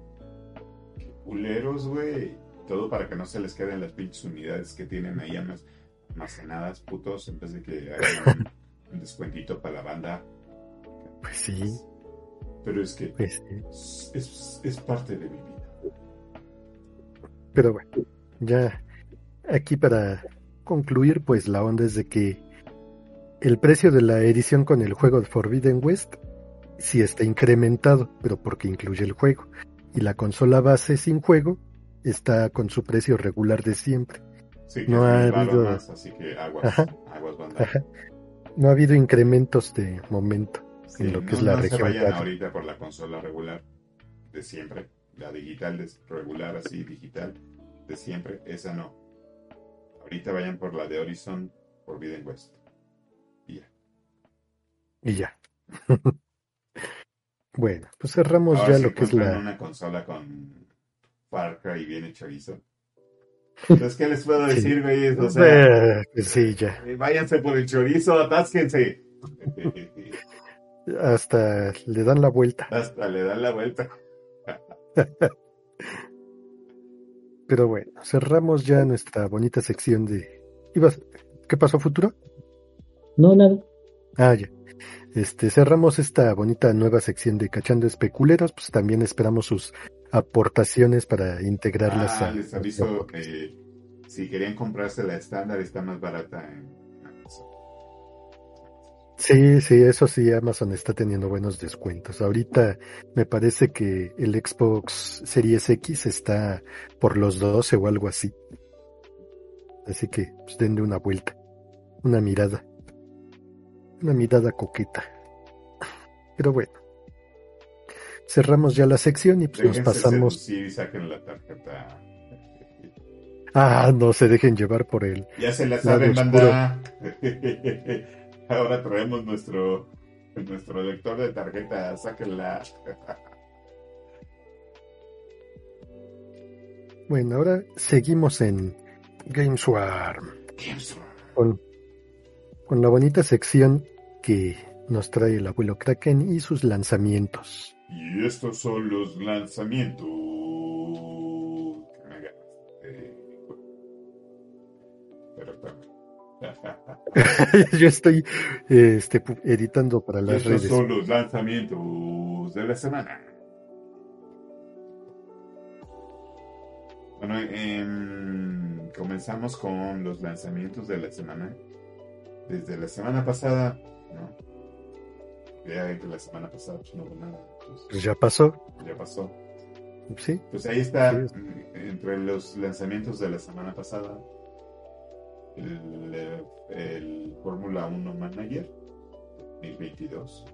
Qué culeros, güey. Todo para que no se les queden las pinches unidades que tienen ahí almacenadas, putos, en vez de que hagan un, un descuentito para la banda. Pues sí. Pero es que pues es, es, parte de mi vida. Pero bueno, ya aquí para concluir, pues la onda es de que el precio de la edición con el juego de Forbidden West sí está incrementado, pero porque incluye el juego. Y la consola base sin juego está con su precio regular de siempre. no ha habido así que aguas, aguas No ha habido incrementos de momento en lo que es la no región. Se vayan ahorita por la consola regular de siempre, la digital de regular así, digital de siempre, esa no. Ahorita vayan por la de Horizon por Biden West. Y ya. Y ya. bueno, pues cerramos ya lo que es la. una consola con Far Cry viene chorizo. Entonces, ¿qué les puedo decir, güey? O sea, Eh, pues sí, ya. eh, váyanse por el chorizo, atásquense. Hasta le dan la vuelta. Hasta le dan la vuelta. Pero bueno, cerramos ya nuestra bonita sección de. ¿Ibas- ¿Qué pasó, futuro? No, nada. Ah, ya. Este, cerramos esta bonita nueva sección de Cachando Especuleros, pues también esperamos sus aportaciones para integrarlas Ah, a. les aviso, eh, si querían comprarse la estándar, está más barata en. Sí, sí, eso sí, Amazon está teniendo buenos descuentos. Ahorita me parece que el Xbox Series X está por los 12 o algo así. Así que, pues denle una vuelta, una mirada, una mirada coqueta. Pero bueno, cerramos ya la sección y pues nos pasamos. y saquen la tarjeta. Ah, no se dejen llevar por él. Ya se la saben, oscuro. Ahora traemos nuestro, nuestro lector de tarjeta. Sáquenla. Bueno, ahora seguimos en GameSwarm. con, con la bonita sección que nos trae el abuelo Kraken y sus lanzamientos. Y estos son los lanzamientos. Pero espérame. Yo estoy eh, este, editando para las Estos redes. son los lanzamientos de la semana. Bueno, comenzamos con los lanzamientos de la semana. Desde la semana pasada, ¿no? Ya que la semana pasada pues, no hubo nada. pues, ya pasó, ya pasó. ¿sí? Pues ahí está, Sí. entre los lanzamientos de la semana pasada, el, eh, el Fórmula 1 Manager 2022,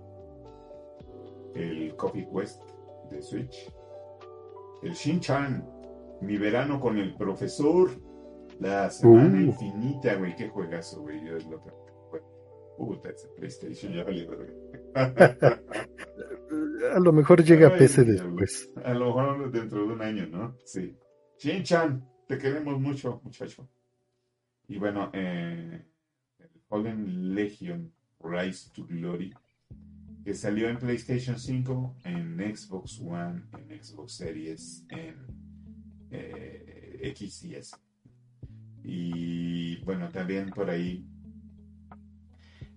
el Coffee Quest de Switch, el Shin-Chan, mi verano con el profesor, la semana Uh. infinita, güey, qué juegazo, güey, yo es lo que... Puta, ese PlayStation ya valió. A lo mejor llega a Ay, PC diablo. después. A lo mejor dentro de un año, ¿no? Sí. Shin-chan, te queremos mucho, muchacho. Y bueno, eh, el Fallen Legion Rise to Glory, que salió en PlayStation 5, en Xbox One, en Xbox Series, en eh, X y S. Y bueno, también por ahí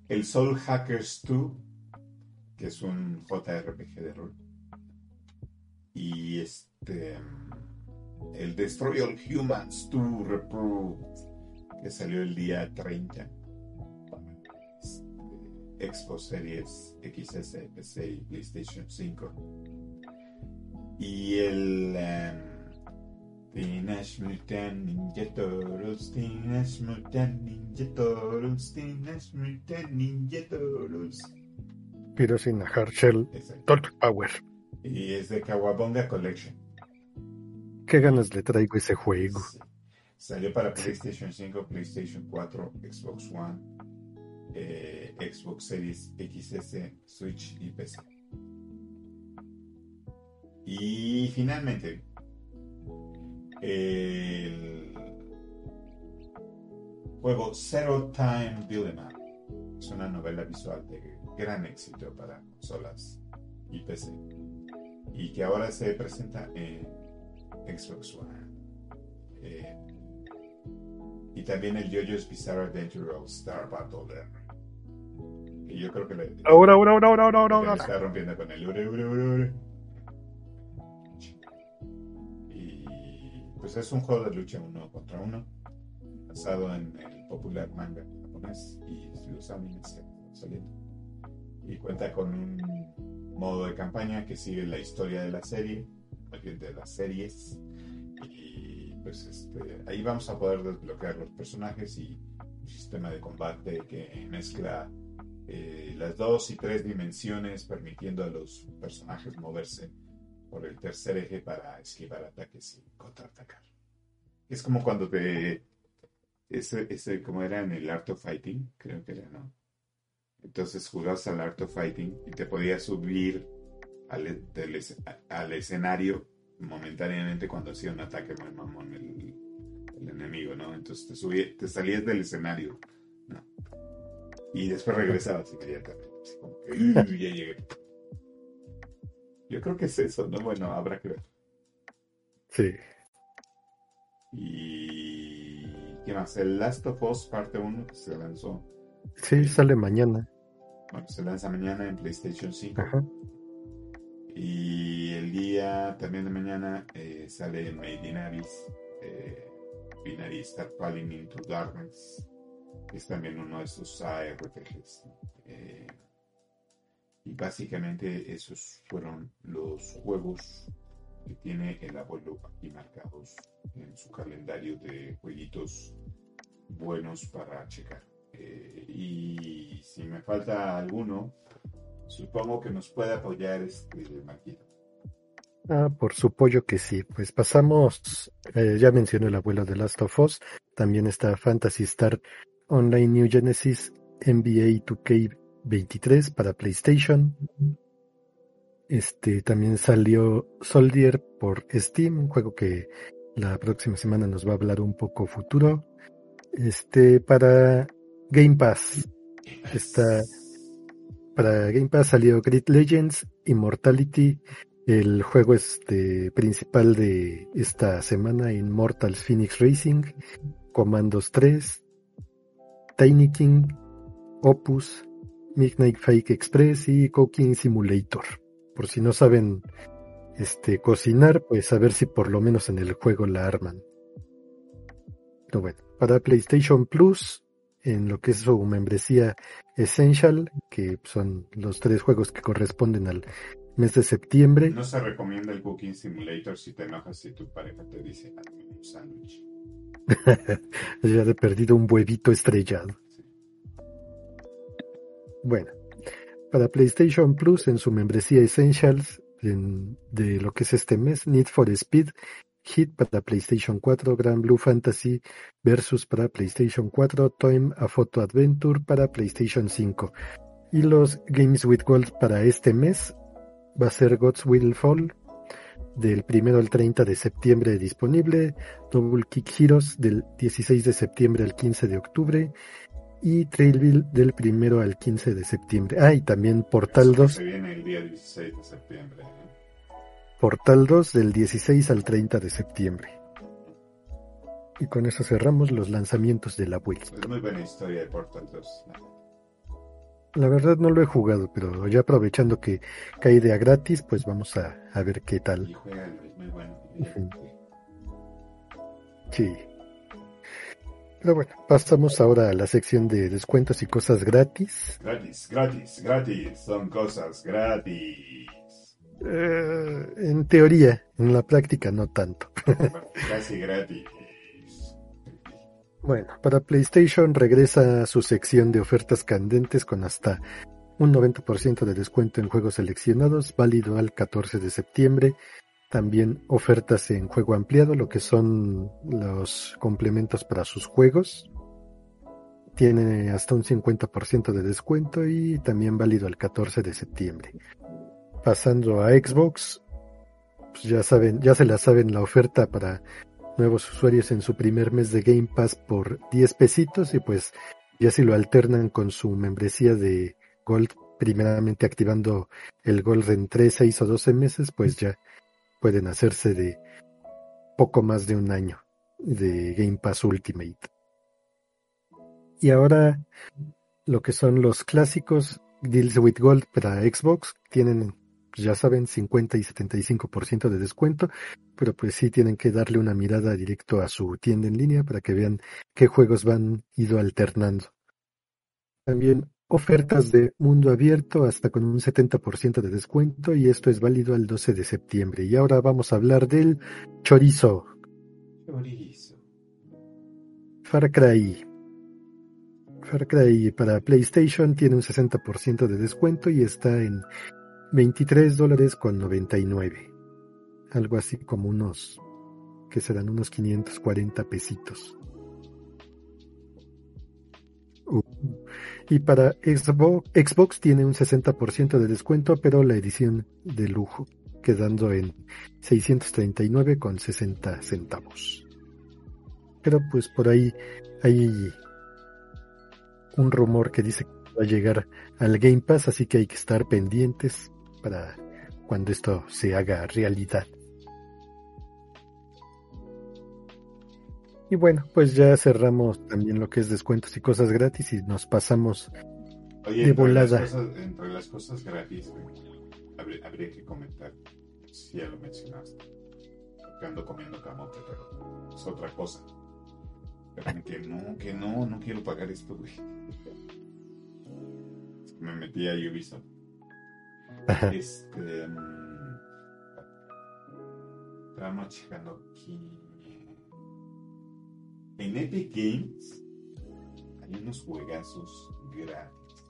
el Soul Hackers 2, que es un JRPG de rol. Y este. El Destroy All Humans 2 Reproved, que salió el día 30 para este, Xbox Series XS, PC y PlayStation 5. Y el. em, Teenage Mutant Ninja Turtles, Teenage Mutant Ninja Turtles, Teenage Mutant Ninja Turtles. Pero sin a Hardshell, Exacto. Talk Power. Y es de Kawabonga Collection. Qué ganas le traigo ese juego. Sí. Salió para PlayStation 5, PlayStation 4, Xbox One, eh, Xbox Series XS, Switch y PC. Y finalmente, el juego Zero Time 'em Up es una novela visual de gran éxito para consolas y PC y que ahora se presenta en Xbox One. Eh, y también el JoJo's Bizarre Adventure All Star Battle. Que yo creo que le, Ahora, ahora, ahora, ahora, ahora, ahora. está rompiendo con el ure, ure, ure, ure. Y pues es un juego de lucha uno contra uno, basado en el popular manga japonés y los animes saliendo. Y cuenta con un modo de campaña que sigue la historia de la serie, de las series. Y pues este, ahí vamos a poder desbloquear los personajes y un sistema de combate que mezcla eh, las dos y tres dimensiones, permitiendo a los personajes moverse por el tercer eje para esquivar ataques y contraatacar. Es como cuando te. Ese, ese, como era en el Art of Fighting, creo que era, ¿no? Entonces jugabas al Art of Fighting y te podías subir al, del al escenario momentáneamente cuando hacía un ataque muy mamón el, el enemigo, ¿no? Entonces te, subí, te salías del escenario, ¿no? Y después regresabas inmediatamente. Así como que "Uy, ya llegué. Yo creo que es eso, ¿no? Bueno, habrá que ver. Sí. Y. ¿Qué más? El Last of Us parte 1 que se lanzó. Sí, sale mañana. Bueno, se lanza mañana en PlayStation 5. Ajá. Y el día también de mañana eh, sale Made in Abyss, eh, Binary Star Falling into Darkness, es también uno de esos ARPGs. Eh, y básicamente esos fueron los juegos que tiene el abuelo aquí marcados en su calendario de jueguitos buenos para checar. Eh, y si me falta alguno, supongo que nos puede apoyar este Marquito. Ah, por su pollo que sí. Pues pasamos, eh, ya mencioné el abuelo de Last of Us, también está Fantasy Star Online New Genesis NBA 2K23 para PlayStation. Este también salió Soldier por Steam, un juego que la próxima semana nos va a hablar un poco futuro. Este para Game Pass. Está para Game Pass salió Great Legends, Immortality, el juego este principal de esta semana, Immortals Phoenix Racing, Commandos 3, Tiny King, Opus, Midnight Fake Express y Cooking Simulator. Por si no saben este cocinar, pues a ver si por lo menos en el juego la arman. Pero bueno, para PlayStation Plus, en lo que es su membresía Essential, que son los tres juegos que corresponden al mes de septiembre. No se recomienda el Cooking Simulator si te enojas si tu pareja te dice hazme un sándwich. ya de perdido un huevito estrellado. Bueno, para PlayStation Plus, en su membresía Essentials en- de lo que es este mes, Need for Speed, Hit para PlayStation 4, Grand Blue Fantasy Versus para PlayStation 4, Time a Photo Adventure para PlayStation 5. Y los Games with Gold para este mes va a ser God's Will Fall del primero al 30 de septiembre disponible, Double Kick Heroes del 16 de septiembre al 15 de octubre y Trailville del primero al 15 de septiembre. Ah, y también Portal 2, Se viene el día 16 de septiembre. ¿eh? Portal 2 del 16 al 30 de septiembre. Y con eso cerramos los lanzamientos de la Wii. Es muy buena historia de Portal 2. La verdad no lo he jugado, pero ya aprovechando que cae de a gratis, pues vamos a, a ver qué Y tal. juégalo, es muy bueno. Sí. Pero bueno, pasamos ahora a la sección de descuentos y cosas gratis. Gratis, gratis, gratis. Son cosas gratis. Eh, en teoría, en la práctica no tanto. Casi gratis. Bueno, para PlayStation regresa a su sección de ofertas candentes con hasta un 90% de descuento en juegos seleccionados, válido al 14 de septiembre. También ofertas en juego ampliado, lo que son los complementos para sus juegos. Tiene hasta un 50% de descuento y también válido al 14 de septiembre. Pasando a Xbox, pues ya saben, ya se la saben la oferta para nuevos usuarios en su primer mes de Game Pass por 10 pesitos y pues ya si lo alternan con su membresía de Gold, primeramente activando el Gold en 3, 6 o 12 meses, pues ya pueden hacerse de poco más de un año de Game Pass Ultimate. Y ahora lo que son los clásicos Deals with Gold para Xbox tienen, pues ya saben, 50 y 75% de descuento pero pues sí tienen que darle una mirada directo a su tienda en línea para que vean qué juegos van ido alternando. También ofertas de mundo abierto hasta con un 70% de descuento y esto es válido al 12 de septiembre. Y ahora vamos a hablar del chorizo, Chorizo. Far Cry. Far Cry para PlayStation tiene un 60% de descuento y está en 23 dólares con 99 algo así como unos que serán unos 540 pesitos. Uh. Y para Xbox, Xbox tiene un 60% de descuento, pero la edición de lujo, quedando en 639 con 60 centavos. Pero pues por ahí hay un rumor que dice que va a llegar al Game Pass, así que hay que estar pendientes para cuando esto se haga realidad. Y bueno, pues ya cerramos también lo que es descuentos y cosas gratis y nos pasamos Oye, de volada. Las cosas, entre las cosas gratis, habría, que comentar, si ya lo mencionaste, porque ando comiendo camote, pero es otra cosa. Pero que no, que no, no quiero pagar esto, güey. Me metí a Ubisoft. Este. Um, estábamos checando aquí. En Epic Games hay unos juegazos gratis.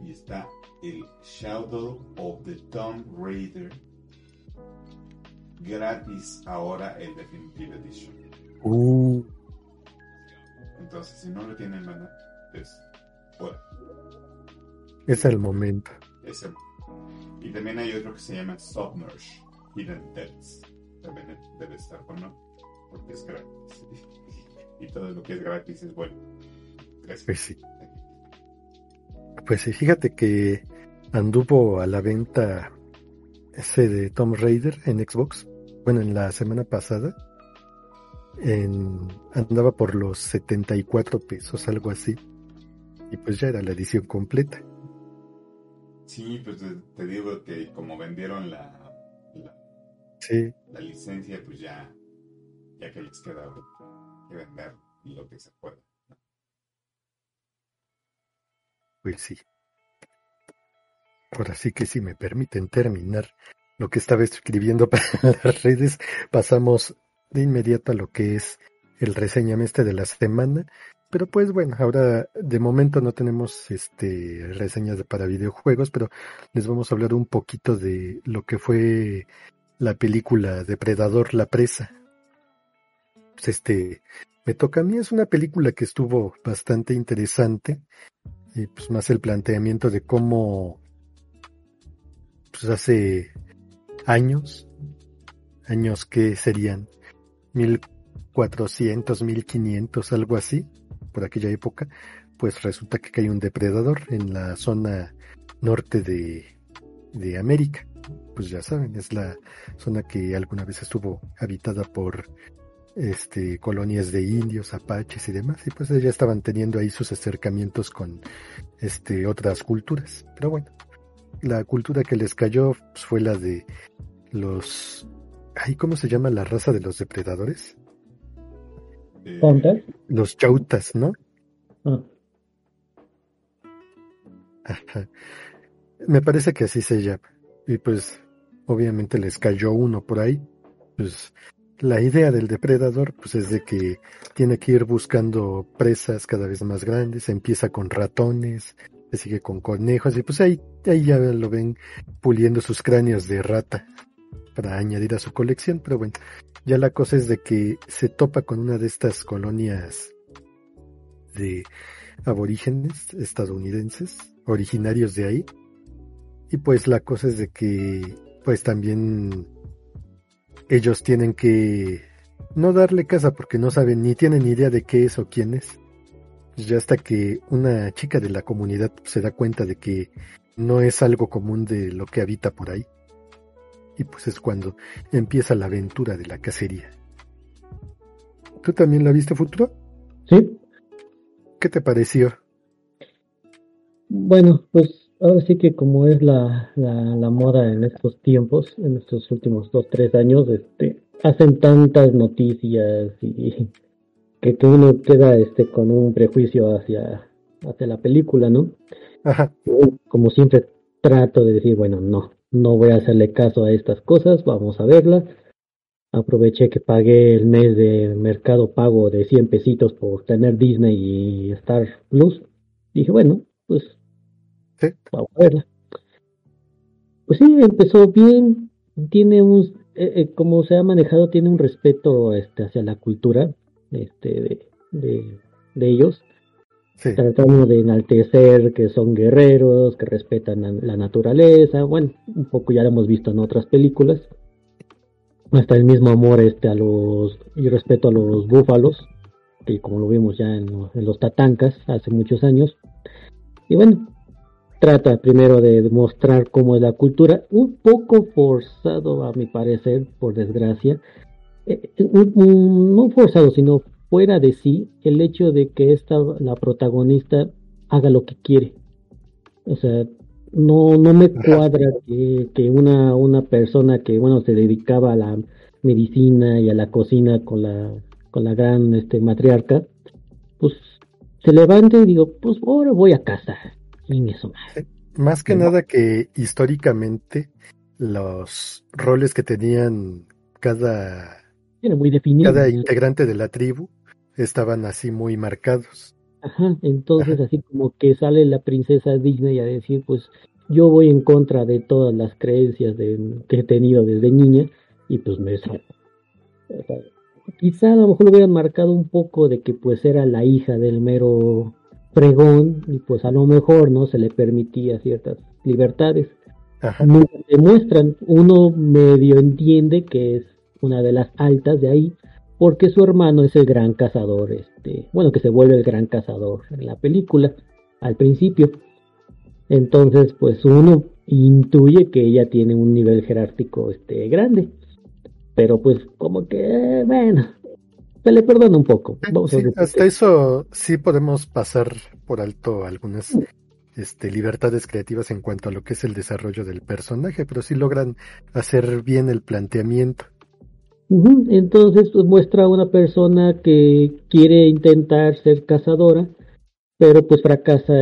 Y está el Shadow of the Tomb Raider gratis ahora el Definitive Edition. Uh. Entonces, si no lo tienen, mana, pues fuera. Es el momento. Es el... Y también hay otro que se llama Submerge Hidden Depths. También debe estar bueno porque es gratis. Y todo lo que es gratis es bueno. Pues sí. Pues sí, fíjate que anduvo a la venta ese de Tom Raider en Xbox. Bueno, en la semana pasada. En, andaba por los 74 pesos, algo así. Y pues ya era la edición completa. Sí, pues te, digo que como vendieron la, la, sí. la licencia, pues ya ya que les queda que vender lo que se pueda. Pues sí. Ahora sí que si me permiten terminar lo que estaba escribiendo para las redes, pasamos de inmediato a lo que es el reseñameste de la semana. Pero pues bueno, ahora de momento no tenemos este reseñas para videojuegos, pero les vamos a hablar un poquito de lo que fue la película Depredador la presa, pues, este, me toca a mí, es una película que estuvo bastante interesante, y pues más el planteamiento de cómo, pues hace años, años que serían 1400, 1500, algo así, por aquella época, pues resulta que hay un depredador en la zona norte de, de América. Pues ya saben, es la zona que alguna vez estuvo habitada por este, colonias de indios, apaches y demás, y pues ya estaban teniendo ahí sus acercamientos con este, otras culturas. Pero bueno, la cultura que les cayó pues, fue la de los... ¿Cómo se llama la raza de los depredadores? Eh, los chautas, ¿no? Ah. Me parece que así se llama. Y pues obviamente les cayó uno por ahí. Pues la idea del depredador pues es de que tiene que ir buscando presas cada vez más grandes, empieza con ratones, se sigue con conejos y pues ahí, ahí ya lo ven puliendo sus cráneos de rata para añadir a su colección, pero bueno, ya la cosa es de que se topa con una de estas colonias de aborígenes estadounidenses, originarios de ahí, y pues la cosa es de que pues también ellos tienen que no darle casa porque no saben ni tienen ni idea de qué es o quién es. Pues ya hasta que una chica de la comunidad se da cuenta de que no es algo común de lo que habita por ahí. Y pues es cuando empieza la aventura de la cacería. ¿Tú también la viste, Futuro? Sí. ¿Qué te pareció? Bueno, pues ahora sí que como es la, la, moda en estos tiempos, en estos últimos dos, tres años, este, hacen tantas noticias y que, uno queda este con un prejuicio hacia, hacia la película, ¿no? Ajá. Como siempre trato de decir, bueno, no, no voy a hacerle caso a estas cosas, vamos a verla. Aproveché que pagué el mes de mercado pago de 100 pesitos por tener Disney y Star Plus. Dije, bueno, pues Vamos a verla. Pues sí, empezó bien. Tiene un, eh, eh, como se ha manejado, tiene un respeto este, hacia la cultura este, de, de, ellos. Tratando de enaltecer que son guerreros, que respetan la naturaleza, bueno, un poco ya lo hemos visto en otras películas. Hasta el mismo amor este a los y respeto a los búfalos, que como lo vimos ya en, los tatancas hace muchos años. Y bueno, trata primero de demostrar cómo es la cultura, un poco forzado a mi parecer, por desgracia, eh, no forzado, sino fuera de sí el hecho de que esta, la protagonista haga lo que quiere. O sea, no, no me cuadra que, que, una, una persona que, bueno, se dedicaba a la medicina y a la cocina con la, con la gran este, matriarca, pues se levante y digo, pues ahora voy a casa. En eso más. que nada que históricamente los roles que tenían cada, muy definido. cada integrante de la tribu estaban así muy marcados. Ajá, entonces así como que sale la princesa Disney a decir, pues yo voy en contra de todas las creencias de, que he tenido desde niña y pues me salgo. quizá a lo mejor lo hubieran marcado un poco de que pues era la hija del mero pregón y pues a lo mejor no se le permitía ciertas libertades. Ajá. Demuestran, uno medio entiende que es una de las altas de ahí, porque su hermano es el gran cazador, este, bueno, que se vuelve el gran cazador en la película al principio. Entonces, pues uno intuye que ella tiene un nivel jerárquico este grande. Pero pues como que, bueno, se le perdona un poco. hasta eso sí podemos pasar por alto algunas este, libertades creativas en cuanto a lo que es el desarrollo del personaje, pero sí logran hacer bien el planteamiento. Entonces pues, muestra a una persona que quiere intentar ser cazadora, pero pues fracasa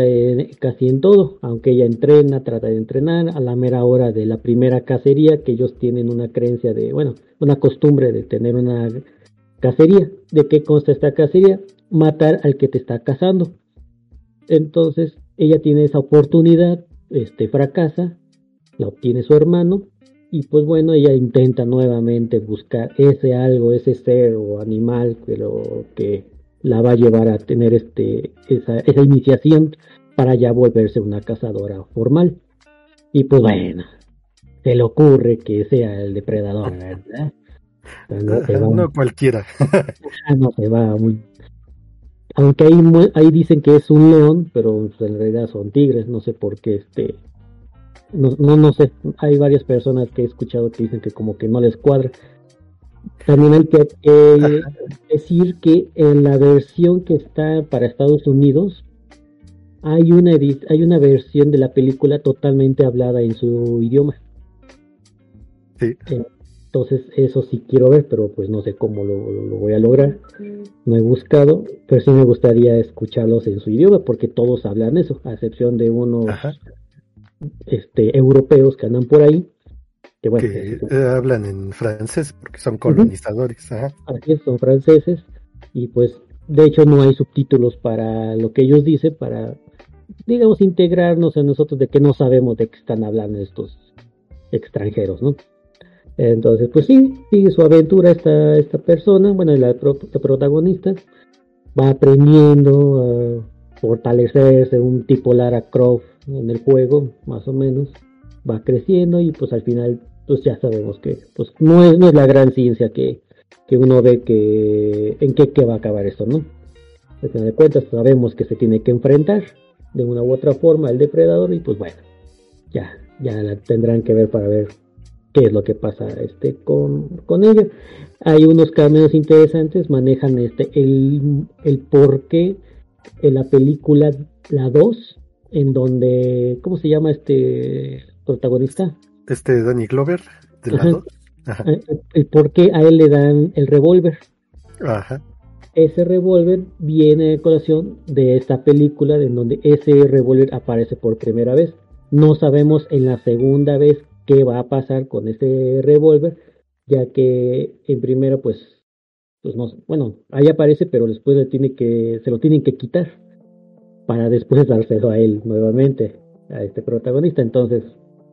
casi en todo, aunque ella entrena, trata de entrenar, a la mera hora de la primera cacería, que ellos tienen una creencia de, bueno, una costumbre de tener una cacería. ¿De qué consta esta cacería? Matar al que te está cazando. Entonces ella tiene esa oportunidad, este fracasa, la obtiene su hermano, y pues bueno, ella intenta nuevamente buscar ese algo, ese ser o animal, pero que la va a llevar a tener este, esa, esa iniciación para ya volverse una cazadora formal. Y pues bueno, se le ocurre que sea el depredador, ¿verdad? No, cualquiera. no se va muy... Aunque ahí, ahí dicen que es un león, pero en realidad son tigres, no sé por qué este no, no, no sé, hay varias personas que he escuchado que dicen que como que no les cuadra. También hay que decir que en la versión que está para Estados Unidos hay una hay una versión de la película totalmente hablada en su idioma. Sí. Entonces eso sí quiero ver, pero pues no sé cómo lo, lo, voy a lograr. No he buscado, pero sí me gustaría escucharlos en su idioma porque todos hablan eso, a excepción de unos este, europeos que andan por ahí. Que, bueno, eh, hablan en francés porque son colonizadores. Así son franceses. Y pues, de hecho, no hay subtítulos para lo que ellos dicen, para, digamos, integrarnos en nosotros de que no sabemos de qué están hablando estos extranjeros, ¿no? Entonces, pues sí, sigue su aventura esta, esta persona, bueno, la, la protagonista, va aprendiendo a fortalecerse, un tipo Lara Croft en el juego, más o menos, va creciendo y pues al final pues ya sabemos que pues no es, no es la gran ciencia que, que uno ve que en qué, qué va a acabar esto, ¿no? Al final de cuentas sabemos que se tiene que enfrentar de una u otra forma al depredador y pues bueno, ya, ya la tendrán que ver para ver qué es lo que pasa este con, con ella. Hay unos cameos interesantes, manejan este el, el por qué en la película la 2 en donde, ¿cómo se llama este protagonista? Este Danny Glover, de lado. Ajá. Eh, el, por qué a él le dan el revólver. Ajá. Ese revólver viene de colación de esta película en donde ese revólver aparece por primera vez. No sabemos en la segunda vez qué va a pasar con ese revólver, ya que en primero pues pues no, bueno, ahí aparece, pero después le tiene que, se lo tienen que quitar para después dárselo a él nuevamente, a este protagonista. Entonces,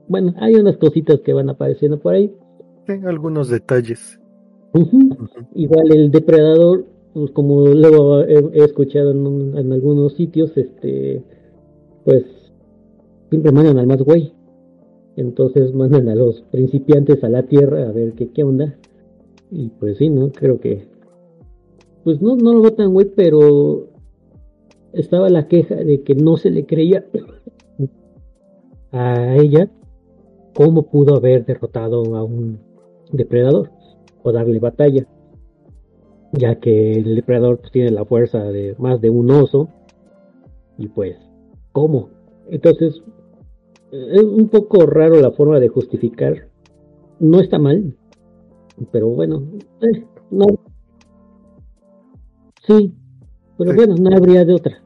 bueno, hay unas cositas que van apareciendo por ahí. algunos detalles. Igual el depredador pues como luego he, escuchado en, en, algunos sitios, este, pues siempre mandan al más güey. Entonces mandan a los principiantes a la tierra a ver qué, qué onda. Y pues sí, ¿no? Creo que. Pues no, no lo veo tan güey, pero estaba la queja de que no se le creía a ella cómo pudo haber derrotado a un depredador o darle batalla, ya que el depredador pues, tiene la fuerza de más de un oso y pues, ¿cómo? Entonces, es un poco raro la forma de justificar. No está mal, pero bueno, eh, no. Sí, pero bueno, no habría de otra.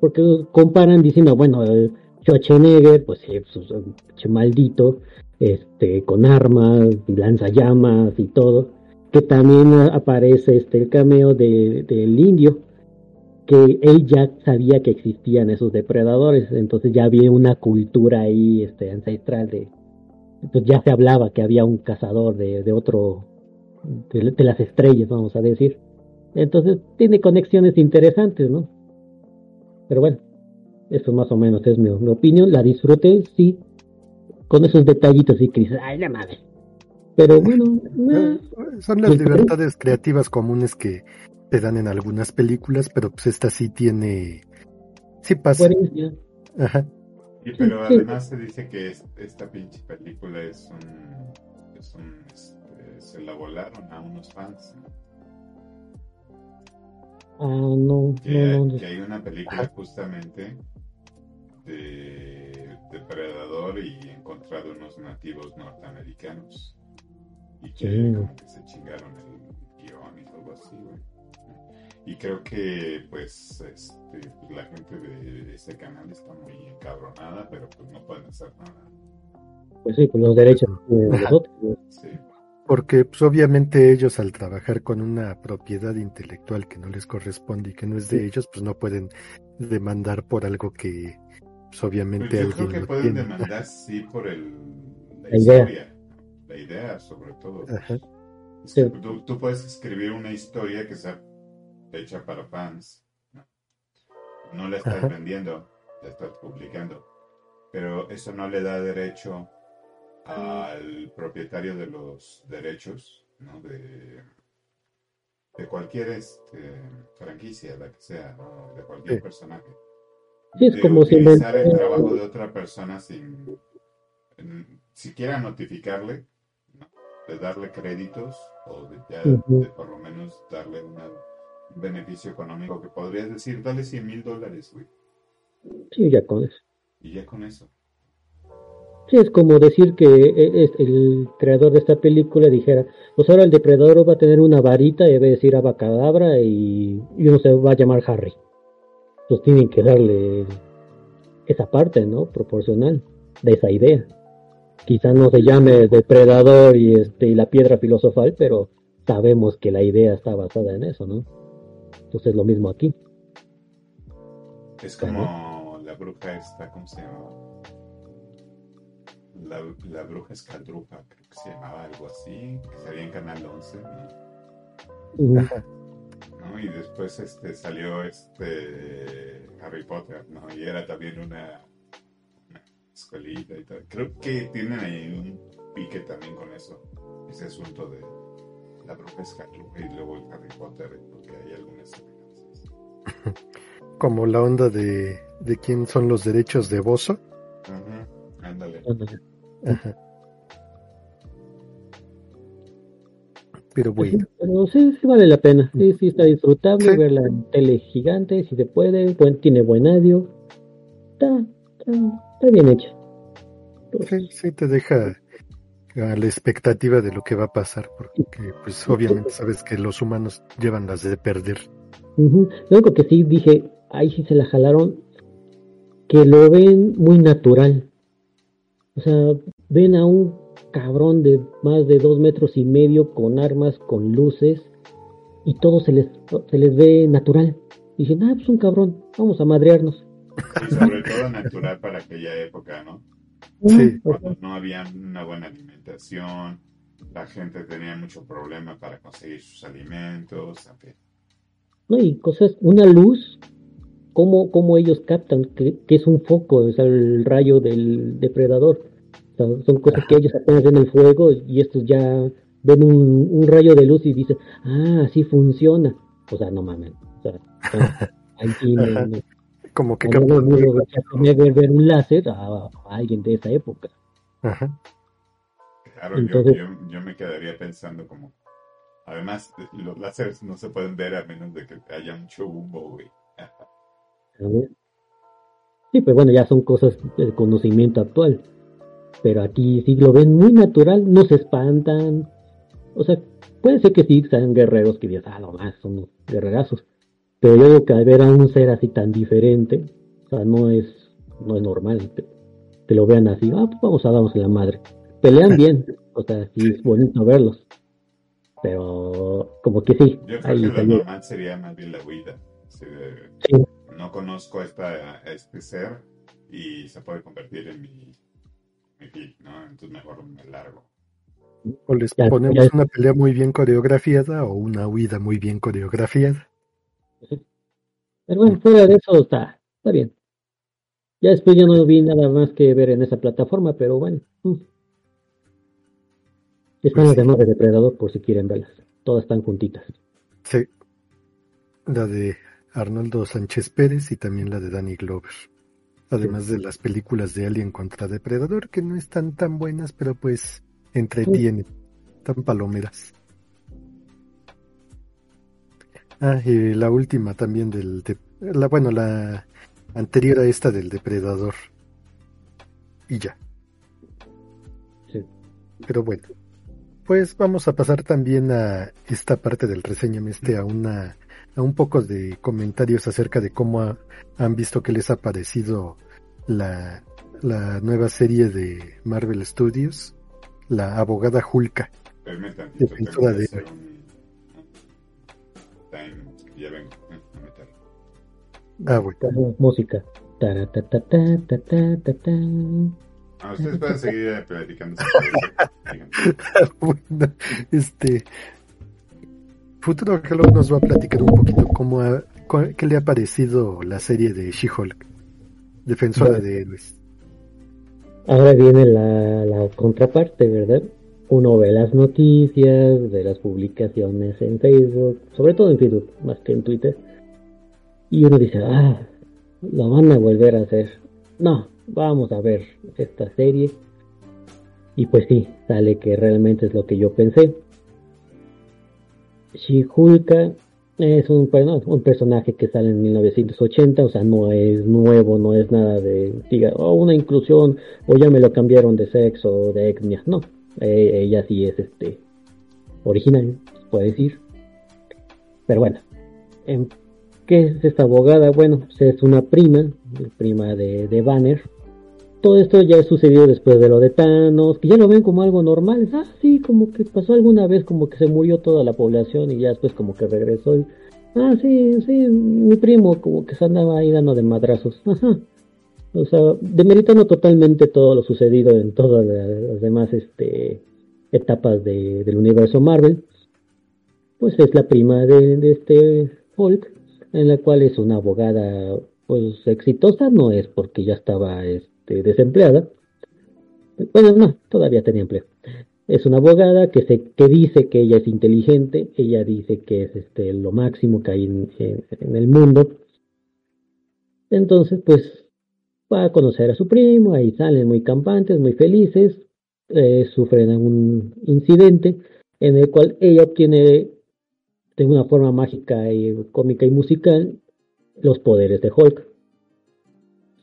Porque comparan diciendo, bueno, el Schwarzenegger, pues sí, pues, maldito, este, con armas y lanzallamas y todo. Que también aparece este el cameo de, del indio, que él ya sabía que existían esos depredadores, entonces ya había una cultura ahí este, ancestral de, entonces ya se hablaba que había un cazador de, de otro, de, las estrellas, vamos a decir. Entonces tiene conexiones interesantes, ¿no? Pero bueno, eso más o menos es mi, opinión. La disfruté, sí, con esos detallitos y que dices, ay, la madre. Pero bueno, eh, son las libertades creativas comunes que te dan en algunas películas, pero pues esta sí tiene, sí pasa. Ajá. Y pero además se dice que esta pinche película es un, es un este, se la volaron a unos fans. Ah, no, que, no, que hay una película justamente de depredador y encontrado unos nativos norteamericanos y que como que se chingaron el guion y todo así, güey. Y creo que pues este, pues, la gente de ese canal está muy encabronada, pero pues no pueden hacer nada. Pues sí, con los derechos de nosotros. Sí. Porque pues obviamente ellos al trabajar con una propiedad intelectual que no les corresponde y que no es de ellos, pues no pueden demandar por algo que pues, obviamente pues yo creo que pueden demandar sí por el, la, historia, la idea sobre todo. Tú, tú, puedes escribir una historia que sea hecha para fans. No, la estás vendiendo, la estás publicando. Pero eso no le da derecho al propietario de los derechos ¿no? de, de cualquier este, franquicia, la que sea, de cualquier personaje. es como utilizar el trabajo de otra persona sin siquiera notificarle, de darle créditos o de, por lo menos darle una beneficio económico que podrías decir, dale 100 mil dólares, güey. Sí, ya con eso. Y ya con eso. Sí, es como decir que e, e, el creador de esta película dijera, pues ahora el depredador va a tener una varita y debe decir abacadabra y, y uno se va a llamar Harry. Pues tienen que darle esa parte, ¿no? Proporcional de esa idea. Quizá no se llame depredador y este y la piedra filosofal, pero sabemos que la idea está basada en eso, ¿no? Entonces lo mismo aquí. Es como la bruja esta, ¿cómo se llama? La, la bruja escaldruja, creo que se llamaba algo así, que salía en Canal 11, ¿no? Y después este, salió este Harry Potter, ¿no? Y era también una, escuelita y tal. Creo que tienen ahí un pique también con eso, ese asunto de la bruja escaldruja y luego el Harry Potter, porque hay algunas Como la onda de, de quién son los derechos de Bozo. Ándale. Pero bueno. Pero sí, sí vale la pena. Sí, sí está disfrutable verla en tele gigante, si se puede. Buen, tiene buen audio. Está, está, bien hecha. Sí, sí te deja a la expectativa de lo que va a pasar, porque pues obviamente sabes que los humanos llevan las de perder. Lo único que sí dije, ahí sí se la jalaron, que lo ven muy natural. O sea, ven a un cabrón de más de dos metros y medio con armas, con luces, y todo se les, se les ve natural. dicen, ah, pues un cabrón, vamos a madrearnos. Y sobre todo natural para aquella época, ¿no? Sí. Cuando no había una buena alimentación, la gente tenía mucho problema para conseguir sus alimentos, ¿no? Y cosas, una luz, cómo, cómo ellos captan que, es un foco, es el rayo del depredador. Son cosas que ellos apenas ven el fuego y estos ya ven un, un, rayo de luz y dicen, ah, así funciona. O sea, no mames. O sea, como que no, ver un láser a, alguien de esa época. Ajá. Claro, yo, yo, me quedaría pensando como, además, los láseres no se pueden ver a menos de que haya un chubumbo, güey. sí, pues bueno, ya son cosas de conocimiento actual. Pero aquí sí lo ven muy natural, no se espantan, o sea, puede ser que sí sean guerreros que digan, ah, no más, son guerrerazos. Pero yo digo que al ver a un ser así tan diferente, o sea, no es, no es normal que, lo vean así, ah, pues vamos a darnos la madre. Pelean bien, o sea, sí es bonito verlos. Pero como que sí. Yo creo que lo normal sería más bien la huida. sí. No conozco esta, a este ser y se puede convertir en mi ¿no? Entonces mejor me largo. O les ponemos una pelea muy bien coreografiada o una huida muy bien coreografiada. Pero bueno, fuera de eso está, está bien. Ya después ya no vi nada más que ver en esa plataforma, pero bueno. Mm. Están pues las demás de Depredador por si quieren verlas. Todas están juntitas. Sí. La de Arnoldo Sánchez Pérez y también la de Danny Glover. Además de las películas de Alien contra Depredador, que no están tan buenas, pero pues entretiene. Tan palomeras. Ah, y la última también del... la, bueno, la anterior a esta del depredador. Y ya. Pero bueno. Pues vamos a pasar también a esta parte del reseño este a una a un poco de comentarios acerca de cómo han visto que les ha parecido la, la nueva serie de Marvel Studios la abogada Julka, defensora de Ah, bueno. Música. Ah, ustedes pueden seguir platicando. bueno, este. Futuro Hello nos va a platicar un poquito cómo qué le ha parecido la serie de She-Hulk, defensora de héroes. Ahora viene la, la contraparte, ¿verdad? Uno ve las noticias, ve las publicaciones en Facebook, sobre todo en Facebook, más que en Twitter, y uno dice, ah, lo van a volver a hacer. No, vamos a ver esta serie. Y pues sí, sale que realmente es lo que yo pensé. Shihulka es un, un personaje que sale en 1980, o sea, no es nuevo, no es nada de, diga, oh, una inclusión, o ya me lo cambiaron de sexo o de etnia. No, eh, ella sí es este original, puede decir. Pero bueno, ¿qué es esta abogada? Bueno, pues es una prima, prima de, de Banner, todo esto ya sucedió después de lo de Thanos, que ya lo ven como algo normal. Ah, sí, como que pasó alguna vez, como que se murió toda la población y ya después como que regresó. Y, ah, sí, sí, mi primo como que se andaba ahí dando de madrazos. Ajá. O sea, demeritando totalmente todo lo sucedido en todas las demás este, etapas de, del universo Marvel. Pues es la prima de, de este Hulk, en la cual es una abogada pues exitosa, no es porque ya estaba... Este, este, desempleada. Bueno, no, todavía tenía empleo. Es una abogada que, se, que dice que ella es inteligente, ella dice que es este, lo máximo que hay en, el mundo. Entonces, pues va a conocer a su primo, ahí salen muy campantes, muy felices, eh, sufren un incidente en el cual ella obtiene de una forma mágica y cómica y musical los poderes de Hulk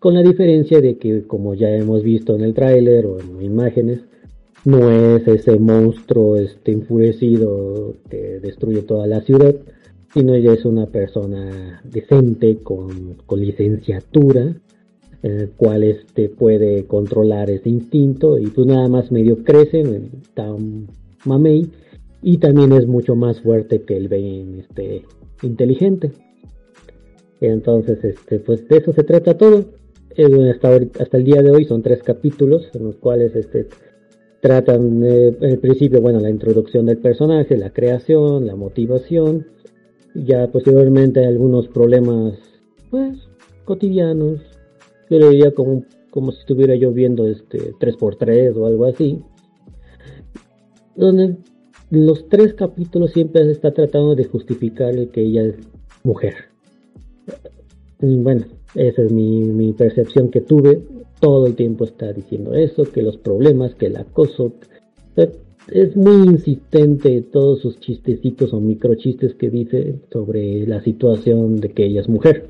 con la diferencia de que como ya hemos visto en el tráiler o en imágenes, no es ese monstruo este enfurecido que destruye toda la ciudad, sino ella es una persona decente con, licenciatura, en el cual este puede controlar ese instinto y pues nada más medio crece, tan mamey, y también es mucho más fuerte que el Ben este, inteligente. Entonces, este, pues de eso se trata todo hasta, hasta el día de hoy son tres capítulos en los cuales este, tratan en el principio, bueno, la introducción del personaje, la creación, la motivación, Ya posteriormente algunos problemas, pues, cotidianos. Yo lo diría como, como si estuviera yo viendo este 3x3 o algo así. Donde los tres capítulos siempre se está tratando de justificar el que ella es mujer. Bueno, esa es mi, mi percepción que tuve. Todo el tiempo está diciendo eso, que los problemas, que el acoso. Es muy insistente todos sus chistecitos o microchistes que dice sobre la situación de que ella es mujer.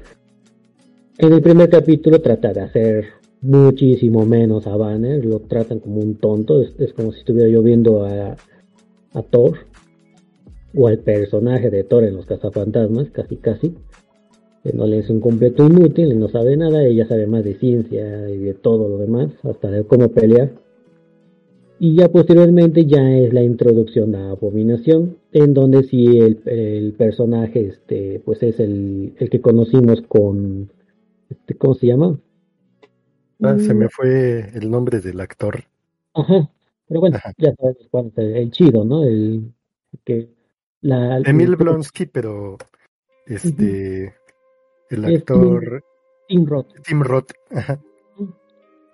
En el primer capítulo trata de hacer muchísimo menos a Banner, lo tratan como un tonto, es, como si estuviera yo viendo a, a Thor o al personaje de Thor en los cazafantasmas, casi casi no le es un completo inútil, no sabe nada, ella sabe más de ciencia y de todo lo demás, hasta de cómo pelear. Y ya posteriormente ya es la introducción a Abominación, en donde sí el, personaje este, pues es el, el, que conocimos con, este, ¿cómo se llama? Ah, se me fue el nombre del actor. Ajá, pero bueno, ya sabes cuál es el, chido, ¿no? El que la Emil Blonsky, pero este el actor Tim Roth. Tim Roth.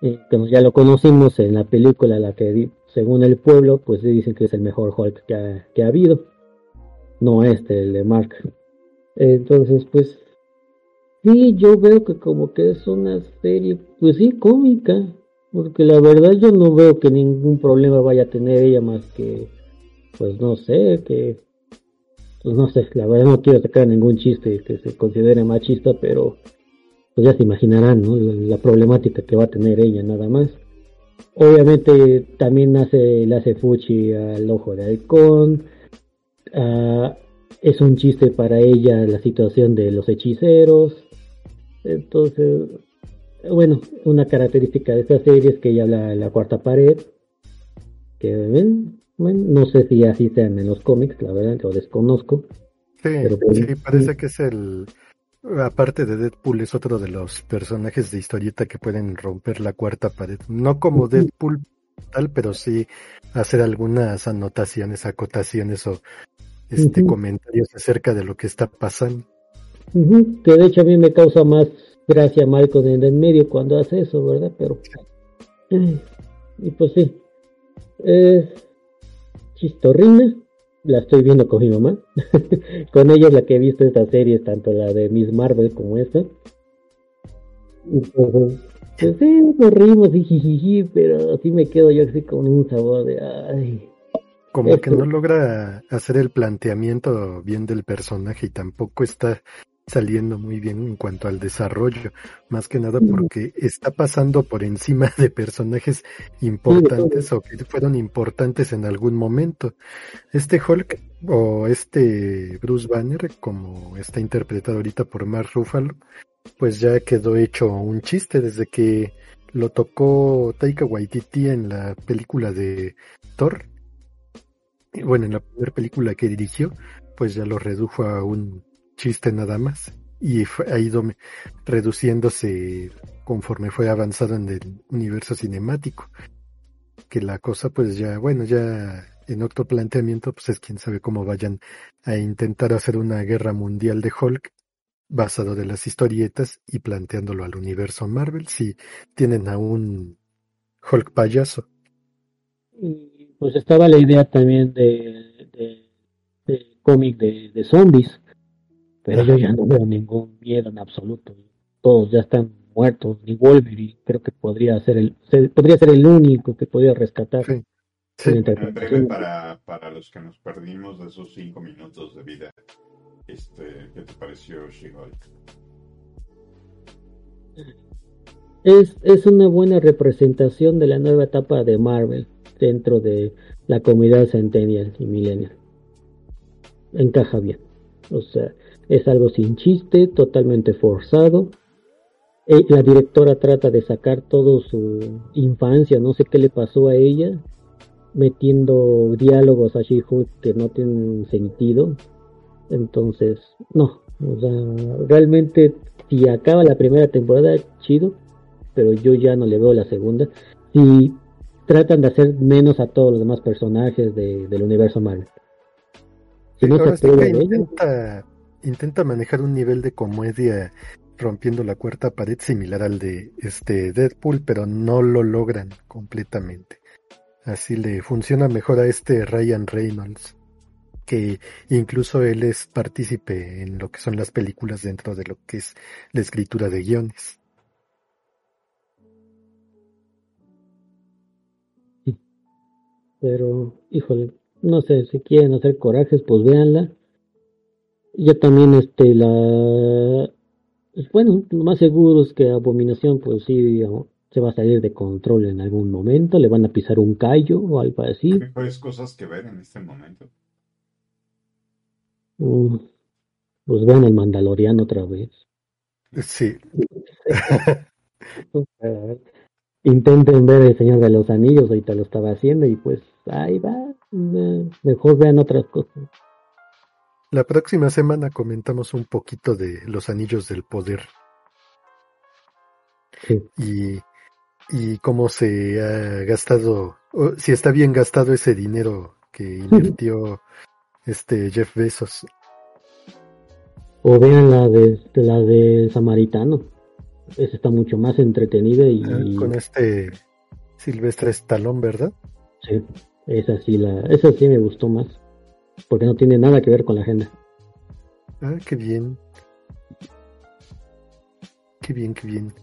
Eh, como ya lo conocimos en la película, la que según el pueblo, pues dicen que es el mejor Hulk que ha, que ha habido. No este, el de Mark. Entonces, pues, sí, yo veo que como que es una serie, pues sí, cómica. Porque la verdad yo no veo que ningún problema vaya a tener ella más que, pues no sé, que pues no sé, la verdad no quiero sacar ningún chiste que se considere machista, pero pues ya se imaginarán, ¿no? La, problemática que va a tener ella nada más. Obviamente también hace, le hace fuchi al ojo de halcón. Ah, es un chiste para ella la situación de los hechiceros. Entonces, bueno, una característica de esta serie es que ella habla la cuarta pared. Que ven, no sé si así sean en los cómics, la verdad, lo desconozco. Sí, pues, sí, parece que es el. Aparte de Deadpool, es otro de los personajes de historieta que pueden romper la cuarta pared. No como Deadpool tal, pero sí hacer algunas anotaciones, acotaciones o este comentarios acerca de lo que está pasando. Que de hecho a mí me causa más gracia Malcolm en el medio cuando hace eso, ¿verdad? Pero. y pues sí. Eh, chistorrina. La estoy viendo con mi mamá. con ella es la que he visto estas series, tanto la de Miss Marvel como esta. Entonces, pues sí, nos rimos y pero así me quedo yo así con un sabor de ay. Como que no logra hacer el planteamiento bien del personaje y tampoco está saliendo muy bien en cuanto al desarrollo, más que nada porque está pasando por encima de personajes importantes o que fueron importantes en algún momento. Este Hulk o este Bruce Banner, como está interpretado ahorita por Mark Ruffalo, pues ya quedó hecho un chiste desde que lo tocó Taika Waititi en la película de Thor. Bueno, en la primera película que dirigió, pues ya lo redujo a un chiste nada más y ha ido reduciéndose conforme fue avanzado en el universo cinemático. Que la cosa pues ya, bueno, ya en otro planteamiento pues es quién sabe cómo vayan a intentar hacer una guerra mundial de Hulk basado de las historietas y planteándolo al universo Marvel si tienen a un Hulk payaso. Pues estaba la idea también de, de, cómic de, de zombies pero yo ya no veo ningún miedo en absoluto. Todos ya están muertos, ni Wolverine creo que podría ser el, podría ser el único que podría rescatar. Sí. para, para los que nos perdimos de esos cinco minutos de vida, este, ¿qué te pareció She-Hulk? Es, es una buena representación de la nueva etapa de Marvel dentro de la comunidad Centennial y Millennial. Encaja bien. O sea, es algo sin chiste, totalmente forzado. Eh, la directora trata de sacar todo su infancia, no sé qué le pasó a ella, metiendo diálogos a She-Hulk que no tienen sentido. Entonces, no, o sea, realmente si acaba la primera temporada, chido, pero yo ya no le veo la segunda. Si tratan de hacer menos a todos los demás personajes del universo Marvel. Si no se intenta, intenta manejar un nivel de comedia rompiendo la cuarta pared similar al de este Deadpool, pero no lo logran completamente. Así le funciona mejor a este Ryan Reynolds, que incluso él es partícipe en lo que son las películas dentro de lo que es la escritura de guiones. Pero, híjole, no sé, si quieren hacer corajes, pues véanla. Yo también, este, la... Pues bueno, lo más seguro es que Abominación, pues sí, se va a salir de control en algún momento, le van a pisar un callo o algo así. Mejores cosas que ver en este momento. Mm, pues vean el Mandaloriano otra vez. Sí. Intenten ver el Señor de los Anillos, ahorita lo estaba haciendo y pues ahí va. Mejor vean otras cosas. La próxima semana comentamos un poquito de los Anillos del Poder. Sí. Y, y cómo se ha gastado, o si está bien gastado ese dinero que invirtió este Jeff Bezos. O vean la de, la de Samaritano. Esa está mucho más entretenida y... Ah, con este Silvestre Stallone, ¿verdad? Sí, esa sí, la, esa sí me gustó más. Porque no tiene nada que ver con la agenda. Ah, qué bien. Qué bien, qué bien.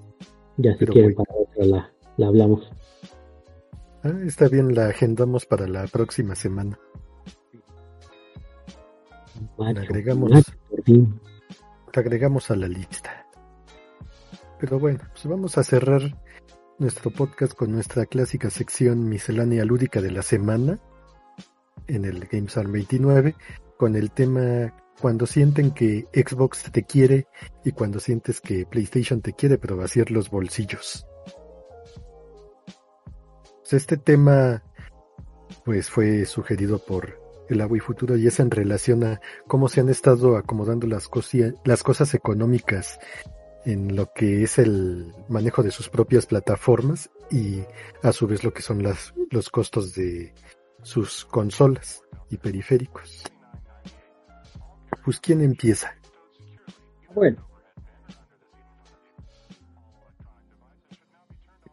Ya si quieren para otra la, la hablamos. Ah, está bien, la agendamos para la próxima semana. la agregamos, la agregamos a la lista. Pero bueno, pues vamos a cerrar nuestro podcast con nuestra clásica sección miscelánea lúdica de la semana en el Games Arm 29 con el tema cuando sienten que Xbox te quiere y cuando sientes que PlayStation te quiere pero vaciar los bolsillos. Pues este tema pues fue sugerido por el Agua y Futuro y es en relación a cómo se han estado acomodando las, las cosas económicas en lo que es el manejo de sus propias plataformas y a su vez lo que son las, los costos de sus consolas y periféricos. Pues ¿quién empieza? Bueno.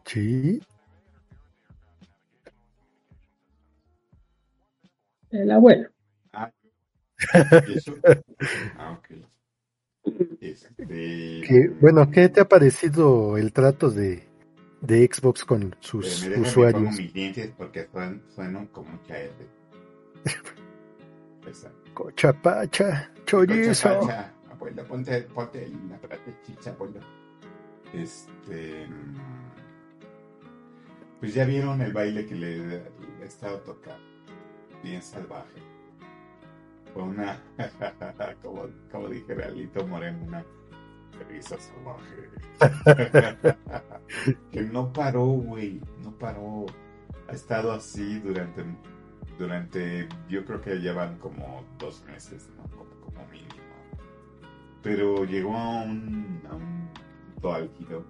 Sí. El abuelo. Ah, ah ok. Este... bueno, ¿qué te ha parecido el trato de, de Xbox con sus me usuarios? mis dientes porque suenan, como mucha R. Cochapacha, chorizo. Cochapacha, abuelo, ponte, ponte la chicha, abuelo. Este. Pues ya vieron el baile que le, le he estado tocando. Bien salvaje fue una, como, como dijera Alito Moreno, una risa salvaje. que no paró, güey, no paró. Ha estado así durante, durante, yo creo que llevan como dos meses, ¿no? Como, mínimo. Pero llegó a un, a un punto álgido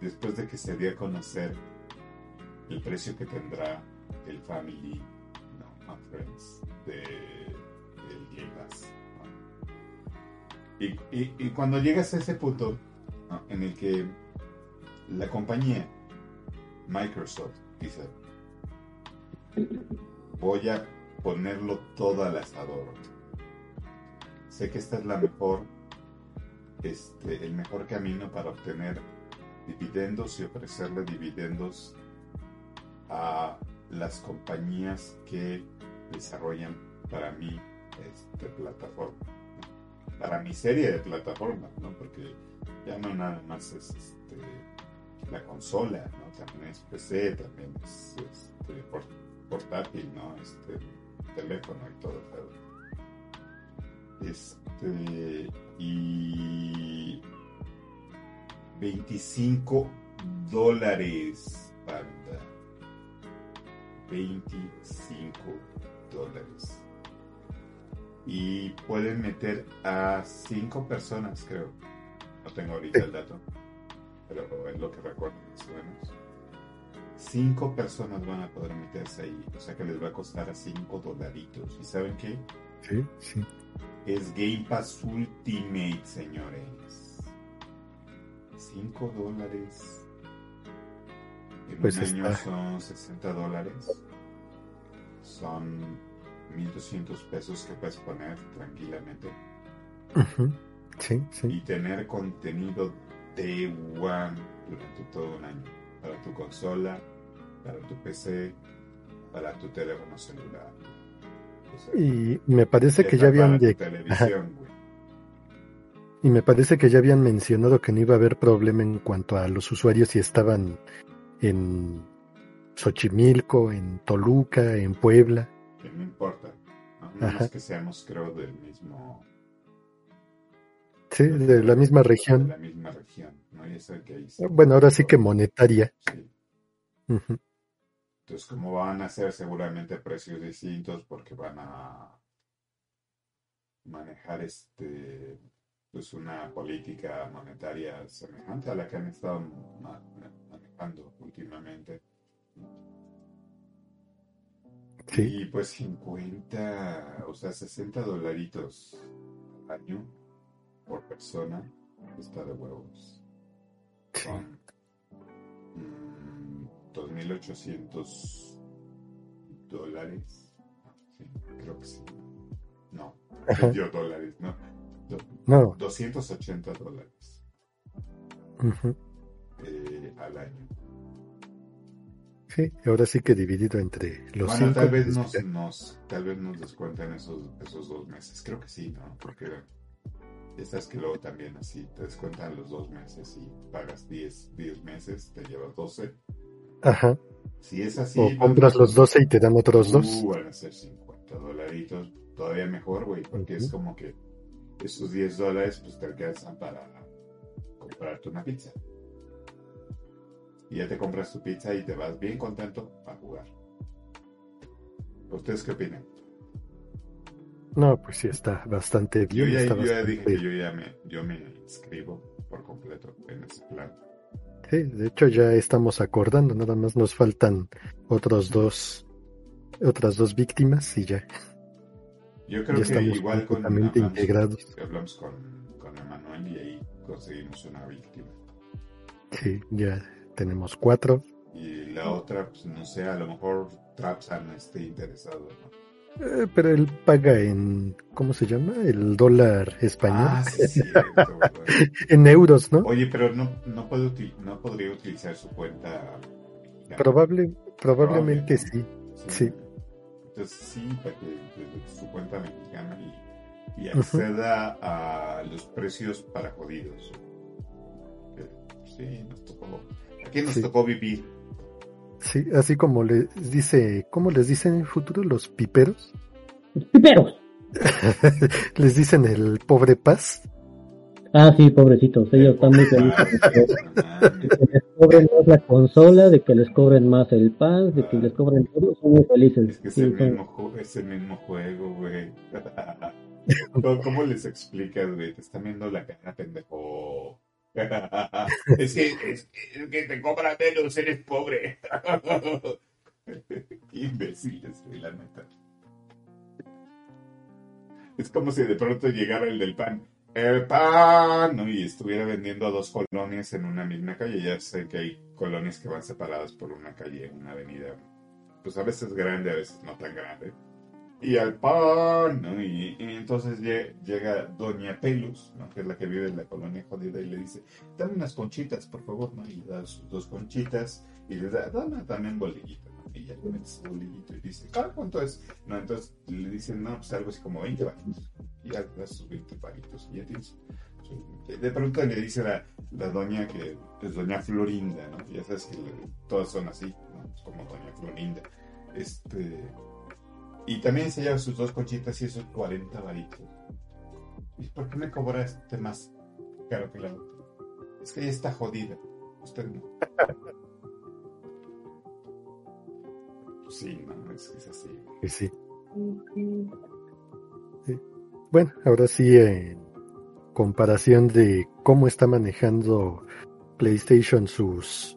después de que se dio a conocer el precio que tendrá el Family no, Friends de, del Game Pass. Y, cuando llegas a ese punto en el que la compañía Microsoft dice, voy a ponerlo todo al asador. Sé que esta es la mejor, este, el mejor camino para obtener dividendos y ofrecerle dividendos a las compañías que desarrollan para mí este, plataforma. Para mi serie de plataformas, ¿no? Porque ya no nada más es este, la consola, ¿no? También es PC, también es este, portátil, ¿no? Este, teléfono y todo. Este, y 25 dólares, banda. 25 dólares. Y pueden meter a cinco personas, creo. No tengo ahorita el dato, pero es lo que recuerdo más o menos. Cinco personas van a poder meterse ahí, o sea que les va a costar a cinco dolaritos. ¿Y saben qué? Sí, sí. es Game Pass Ultimate, señores. 5 dólares. En Pues un año son 60 dólares. Son 1200 pesos que puedes poner tranquilamente. Sí, sí. Y tener contenido de One durante todo un año. Para tu consola, para tu PC, para tu teléfono celular. O sea, Y me parece que ya habían de- televisión, güey. y me parece que ya habían mencionado que no iba a haber problema en cuanto a los usuarios si estaban en Xochimilco, en Toluca, en Puebla. Que no importa. ¿no? Nada más que seamos, creo, del mismo. Sí, de la misma De región. la misma región, ¿no? Y eso que ahí. Bueno, ahora sí que monetaria. Sí. Entonces, como van a ser seguramente precios distintos porque van a manejar este pues una política monetaria semejante a la que han estado ma- manejando últimamente. Sí, Y pues 50, o sea, 60 dolaritos al año por persona está de huevos. Son mm, 2.800 dólares. Sí, creo que sí. No, yo dólares, ¿no? Do- No. 280 dólares eh, al año. Sí, ahora sí que dividido entre los bueno, cinco. tal vez nos, nos, tal vez nos descuentan esos, esos dos meses. Creo que sí, ¿no? Porque sabes que luego también así te descuentan los dos meses y pagas 10, 10 meses, te llevas 12. Ajá. Si es así, O compras los 12 y te dan otros dos. Uh, van a ser 50 dolaritos. Todavía mejor, güey, porque es como que esos 10 dólares pues te alcanzan para comprarte una pizza. Y ya te compras tu pizza y te vas bien contento a jugar. ¿Ustedes qué opinan? No, pues sí, está bastante Yo bien. ya, yo ya bastante- dije que yo ya me, yo me inscribo por completo en ese plan. Sí, de hecho ya estamos acordando, nada más nos faltan otros dos, otras dos víctimas y ya, Yo creo ya que estamos igual con integrados. hablamos con, con Emanuel y ahí conseguimos una víctima. Sí, ya tenemos cuatro. Y la otra, pues no sé, a lo mejor Trapsan esté interesado, ¿no? Eh, pero él paga en, ¿cómo se llama? El dólar español. Ah, sí. En euros, ¿no? Oye, pero no, no, puede uti- no podría utilizar su cuenta. Probable, probablemente Probable, sí. ¿no? sí. Entonces sí, para que desde su cuenta mexicana y, y acceda a los precios para jodidos. Que, Sí, nos tocó. Aquí nos Sí. tocó vivir. Sí, así como les dice, ¿cómo les dicen en el futuro los piperos? ¡Piperos! les dicen el pobre paz. Ah, sí, pobrecitos. Ellos están muy felices. De que les cobren más la consola, de que les cobren más el pan, de que les cobren todo. Son muy felices. Es que es Sí, el mismo, es el mismo juego, güey. ¿Cómo, cómo les explicas, güey? Te están viendo la cara, pendejo. es, que, es, que te cobra menos, eres pobre. Qué imbéciles, güey, la neta. Es como si de pronto llegara el del pan. El pan. Y estuviera vendiendo dos colonias en una misma calle. Ya sé que hay colonias que van separadas por una calle, una avenida. Pues a veces grande, a veces no tan grande. Y al pan, ¿no? Y, entonces lle- llega Doña Pelus, ¿no? Que es la que vive en la colonia jodida y le dice, dame unas conchitas, por favor, ¿no? Y da sus dos conchitas y le da, dame también bolillito, ¿no? Y ya le mete su bolillito y dice, "Ah, ¿cuánto es? No, entonces le dicen, no, pues algo así como 20 varitos. Y ya da sus 20 varitos y ya tienes. De pronto le dice la, doña que es doña Florinda, ¿no? Ya sabes que todas son así, ¿no? Como doña Florinda. Este... Y también se lleva sus dos conchitas y esos 40 varitos. ¿Y por qué me cobra este más caro que la otra? Es que ella está jodida. Usted no. Pues sí, no, es, es así. Y sí. Sí. Bueno, ahora sí, en comparación de cómo está manejando PlayStation sus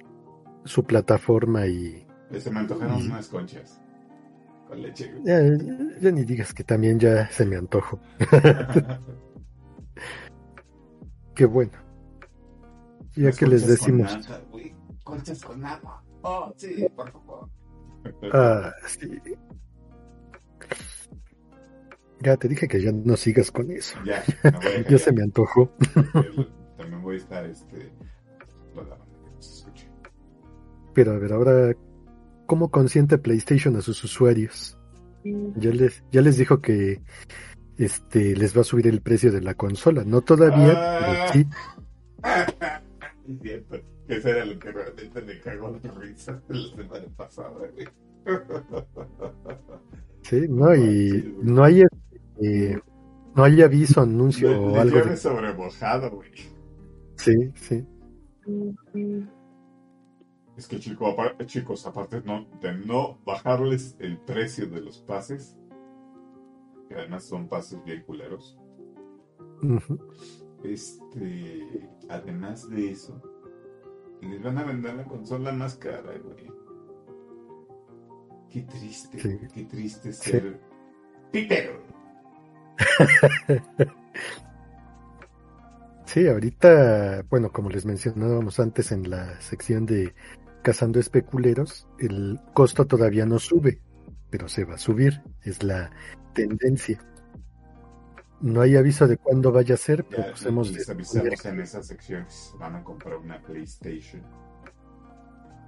su plataforma y Se me antojaron Y- unas conchas. Ya, ya, ni digas que también ya se me antojo. Qué bueno. Ya que les decimos. Conchas con agua. Oh, sí, por favor. Ah, sí. Ya te dije que ya no sigas con eso. Ya, ya se me antojó. También voy a estar este. Pero a ver, ahora, ¿cómo consiente PlayStation a sus usuarios? Ya les, ya les dijo que este les va a subir el precio de la consola. No todavía, pero sí. Es cierto. Eso era lo que realmente me cagó la risa la semana pasada, Sí, no, y no hay eh, no hay aviso, anuncio le, o algo. De... sobremojado, güey. Sí, sí. Es que chico, aparte, chicos, aparte no, de no bajarles el precio de los pases, que además son pases bien culeros. Este, además de eso, les van a vender la consola más cara, güey. Qué triste, sí. qué triste ser sí. sí, ahorita, bueno, como les mencionábamos antes en la sección de cazando especuleros, el costo todavía no sube, pero se va a subir, es la tendencia. No hay aviso de cuándo vaya a ser, pero ya, pues hemos les avisamos en esa sección que van a comprar una PlayStation.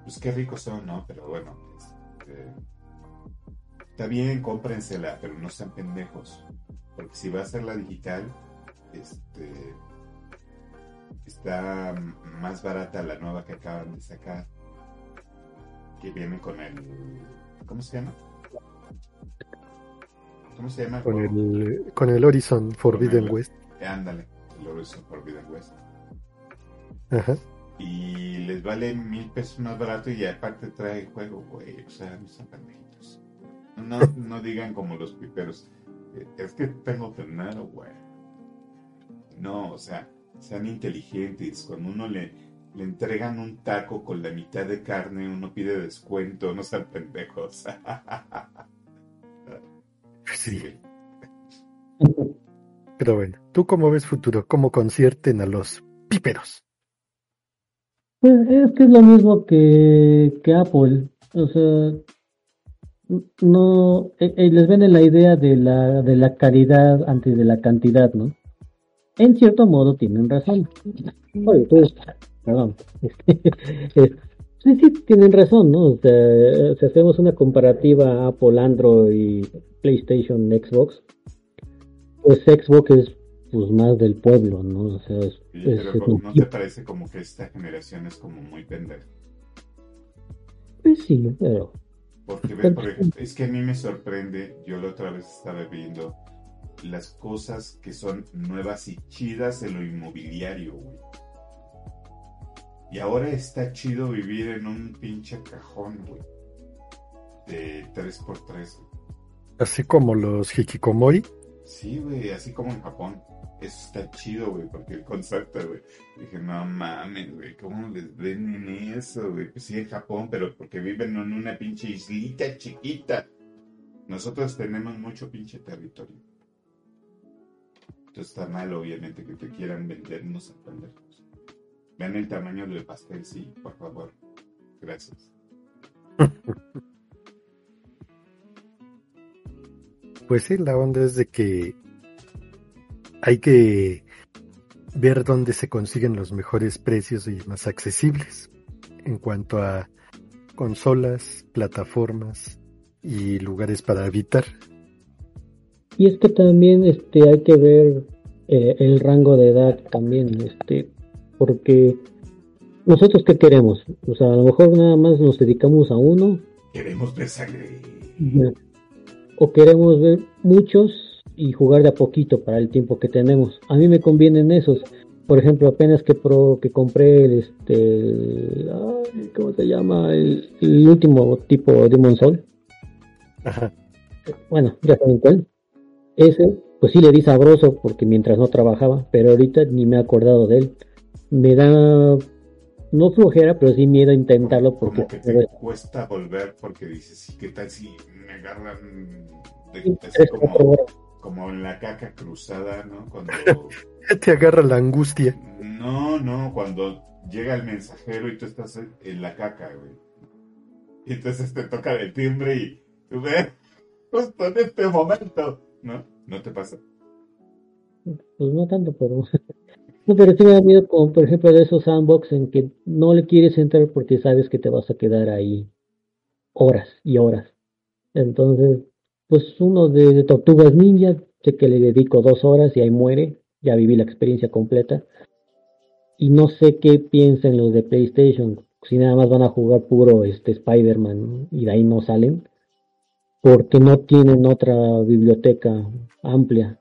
Pues qué ricos son, ¿no? Pero bueno, este, está bien, cómprensela, pero no sean pendejos. Porque si va a ser la digital, este está más barata la nueva que acaban de sacar. Que viene con el. ¿Cómo se llama? ¿Cómo se llama? Con el, con el Horizon Forbidden el, West. Ándale, el Horizon Forbidden West. Ajá. Y les vale mil pesos más barato y aparte trae el juego, güey. O sea, sean pendejitos. No, no digan como los piperos. Es que tengo dinero, güey. No, o sea, sean inteligentes. Cuando uno le, le entregan un taco con la mitad de carne, uno pide descuento, no sean pendejos. Sí. Pero bueno, ¿tú cómo ves futuro? ¿Cómo concierten a los píperos? Pues es que es lo mismo que, que Apple. O sea, no eh, eh, les venden la idea de la, de la calidad antes de la cantidad, ¿no? En cierto modo tienen razón. Oye, pues, perdón. sí, sí, tienen razón, ¿no? O sea, si hacemos una comparativa Apple, Android, PlayStation, Xbox, pues Xbox es pues más del pueblo, ¿no? O sea, es, es, pero es, ¿no te parece como que esta generación es como muy pendeja? Pues sí, pero... Porque, ve, por ejemplo, es que a mí me sorprende, yo la otra vez estaba viendo las cosas que son nuevas y chidas en lo inmobiliario, güey. Y ahora está chido vivir en un pinche cajón, güey. De 3x3. Así como los hikikomori. Sí, güey, así como en Japón. Eso está chido, güey, porque el concepto, güey. Dije, no mames, güey, ¿cómo les venden eso, güey? Pues sí, en Japón, pero porque viven en una pinche islita chiquita. Nosotros tenemos mucho pinche territorio. Entonces está mal, obviamente, que te quieran vendernos a pendejos. Vean el tamaño del pastel, sí, por favor. Gracias. Pues sí, la onda es de que hay que ver dónde se consiguen los mejores precios y más accesibles en cuanto a consolas, plataformas y lugares para habitar. Y es que también este hay que ver eh, el rango de edad también, este, porque nosotros qué queremos, o sea, a lo mejor nada más nos dedicamos a uno. Queremos ver sangre. O queremos ver muchos y jugar de a poquito para el tiempo que tenemos. A mí me convienen esos. Por ejemplo, apenas que pro, que compré el, este, ay, ¿cómo se llama? El, el último tipo Demon Soul. Ajá. Bueno, ya saben cuál. Ese, pues sí le di sabroso porque mientras no trabajaba, pero ahorita ni me he acordado de él. Me da, no flojera, pero sí miedo a intentarlo porque... Como que te cuesta volver porque dices, ¿qué tal si me agarran de, como, como en la caca cruzada, ¿no? Cuando te agarra la angustia. No, no, cuando llega el mensajero y tú estás en la caca, güey. Y entonces te toca el timbre y tú ves justo en este momento, ¿no? ¿No te pasa? Pues no tanto, pero... No, pero sí me miedo como por ejemplo de esos sandbox en que no le quieres entrar porque sabes que te vas a quedar ahí horas y horas. Entonces, pues uno de, Tortugas Ninja, sé que le dedico dos horas y ahí muere, ya viví la experiencia completa. Y no sé qué piensen los de PlayStation, si nada más van a jugar puro este Spider-Man y de ahí no salen, porque no tienen otra biblioteca amplia.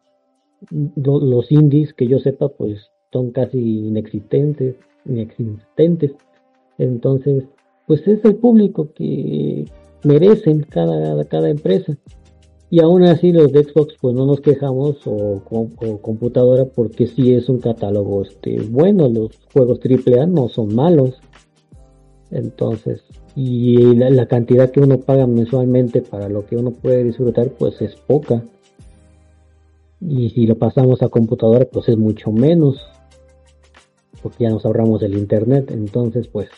Los indies, que yo sepa, pues son casi inexistentes, inexistentes. Entonces, pues es el público que merecen cada, cada empresa. Y aún así los de Xbox pues no nos quejamos o, computadora porque sí es un catálogo este bueno, los juegos AAA no son malos. Entonces, y la, cantidad que uno paga mensualmente para lo que uno puede disfrutar pues es poca. Y si lo pasamos a computadora pues es mucho menos. Porque ya nos ahorramos el internet, entonces pues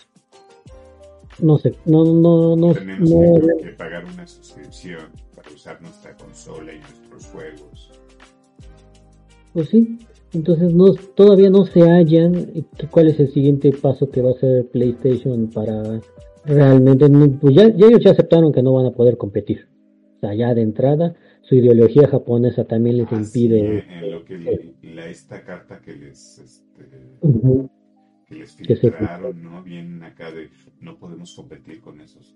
no sé, no no no tenemos no, que pagar una suscripción usar nuestra consola y nuestros juegos. Pues sí, entonces no, todavía no se hallan cuál es el siguiente paso que va a hacer PlayStation para realmente, pues ya, ellos ya aceptaron que no van a poder competir. O sea, ya de entrada, su ideología japonesa también les impide... En lo que la, esta carta que les... Este, que les filtraron, ¿no? Bien acá de no podemos competir con esos.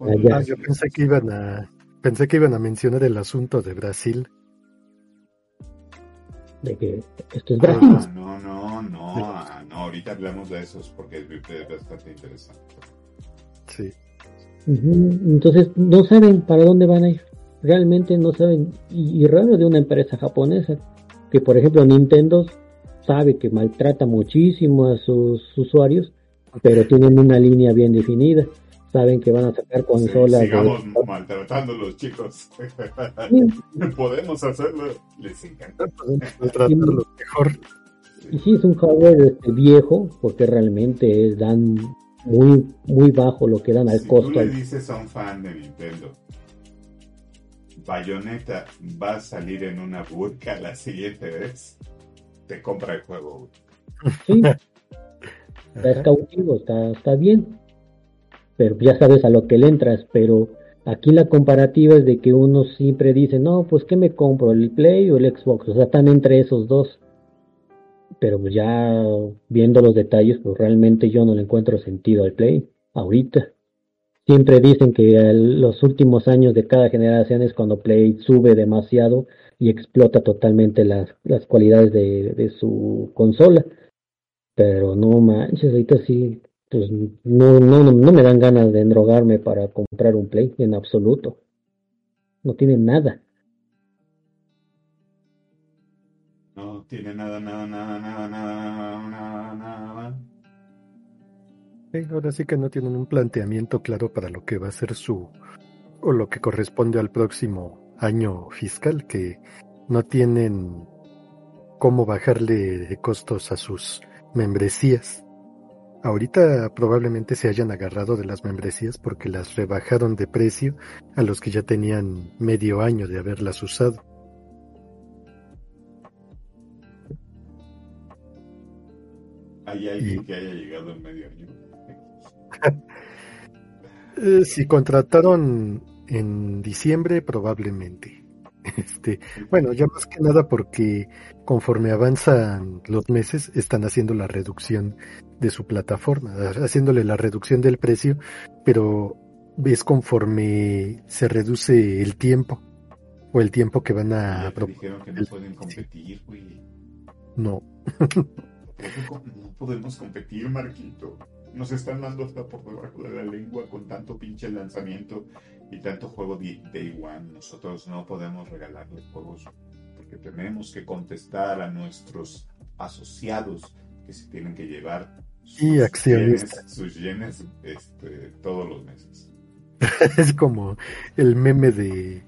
Ah, yo pensé que iban a pensé que iban a mencionar el asunto de Brasil. De que esto es ah, no, no, no, ah, no, ahorita hablamos de esos porque es bastante interesante. Sí. Entonces no saben para dónde van a ir. Realmente no saben. Y, y raro de una empresa japonesa. Que por ejemplo Nintendo sabe que maltrata muchísimo a sus usuarios, pero tienen una línea bien definida. Saben que van a sacar consolas. sigamos maltratando a los chicos. Podemos hacerlo. Les encanta. Maltratarlo mejor. Y sí, es un hardware este, viejo, porque realmente dan muy muy bajo lo que dan al costo. Tú le dices a un fan de Nintendo, Bayonetta va a salir en una burka la siguiente vez te compra el juego. Sí. Está cautivo, está, está bien. Pero ya sabes a lo que le entras, pero aquí la comparativa es de que uno siempre dice, no, pues ¿qué me compro? ¿El Play o el Xbox? O sea, están entre esos dos. Pero pues ya viendo los detalles, pues realmente yo no le encuentro sentido al Play ahorita. Siempre dicen que los últimos años de cada generación es cuando Play sube demasiado y explota totalmente las, las cualidades de, de su consola. Pero no manches, ahorita sí, pues no, no, no me dan ganas de endrogarme para comprar un Play en absoluto. No tiene nada. No tiene nada, nada, nada, nada, nada, nada, nada. Ahora sí que no tienen un planteamiento claro para lo que va a ser su o lo que corresponde al próximo año fiscal que no tienen cómo bajarle costos a sus membresías. Ahorita probablemente se hayan agarrado de las membresías porque las rebajaron de precio a los que ya tenían medio año de haberlas usado. ¿Hay alguien que haya llegado en medio año? Eh, si contrataron en diciembre probablemente. Este, bueno, ya más que nada porque conforme avanzan los meses están haciendo la reducción de su plataforma, haciéndole la reducción del precio, pero ves conforme se reduce el tiempo o el tiempo que van a dijeron que no pueden competir, güey. No. no podemos competir, Marquito. Nos están dando hasta por debajo de la lengua con tanto pinche lanzamiento y tanto juego Day One. Nosotros no podemos regalarles juegos porque tenemos que contestar a nuestros asociados que se tienen que llevar sus y accionistas sus yenes este, todos los meses. es como el meme de,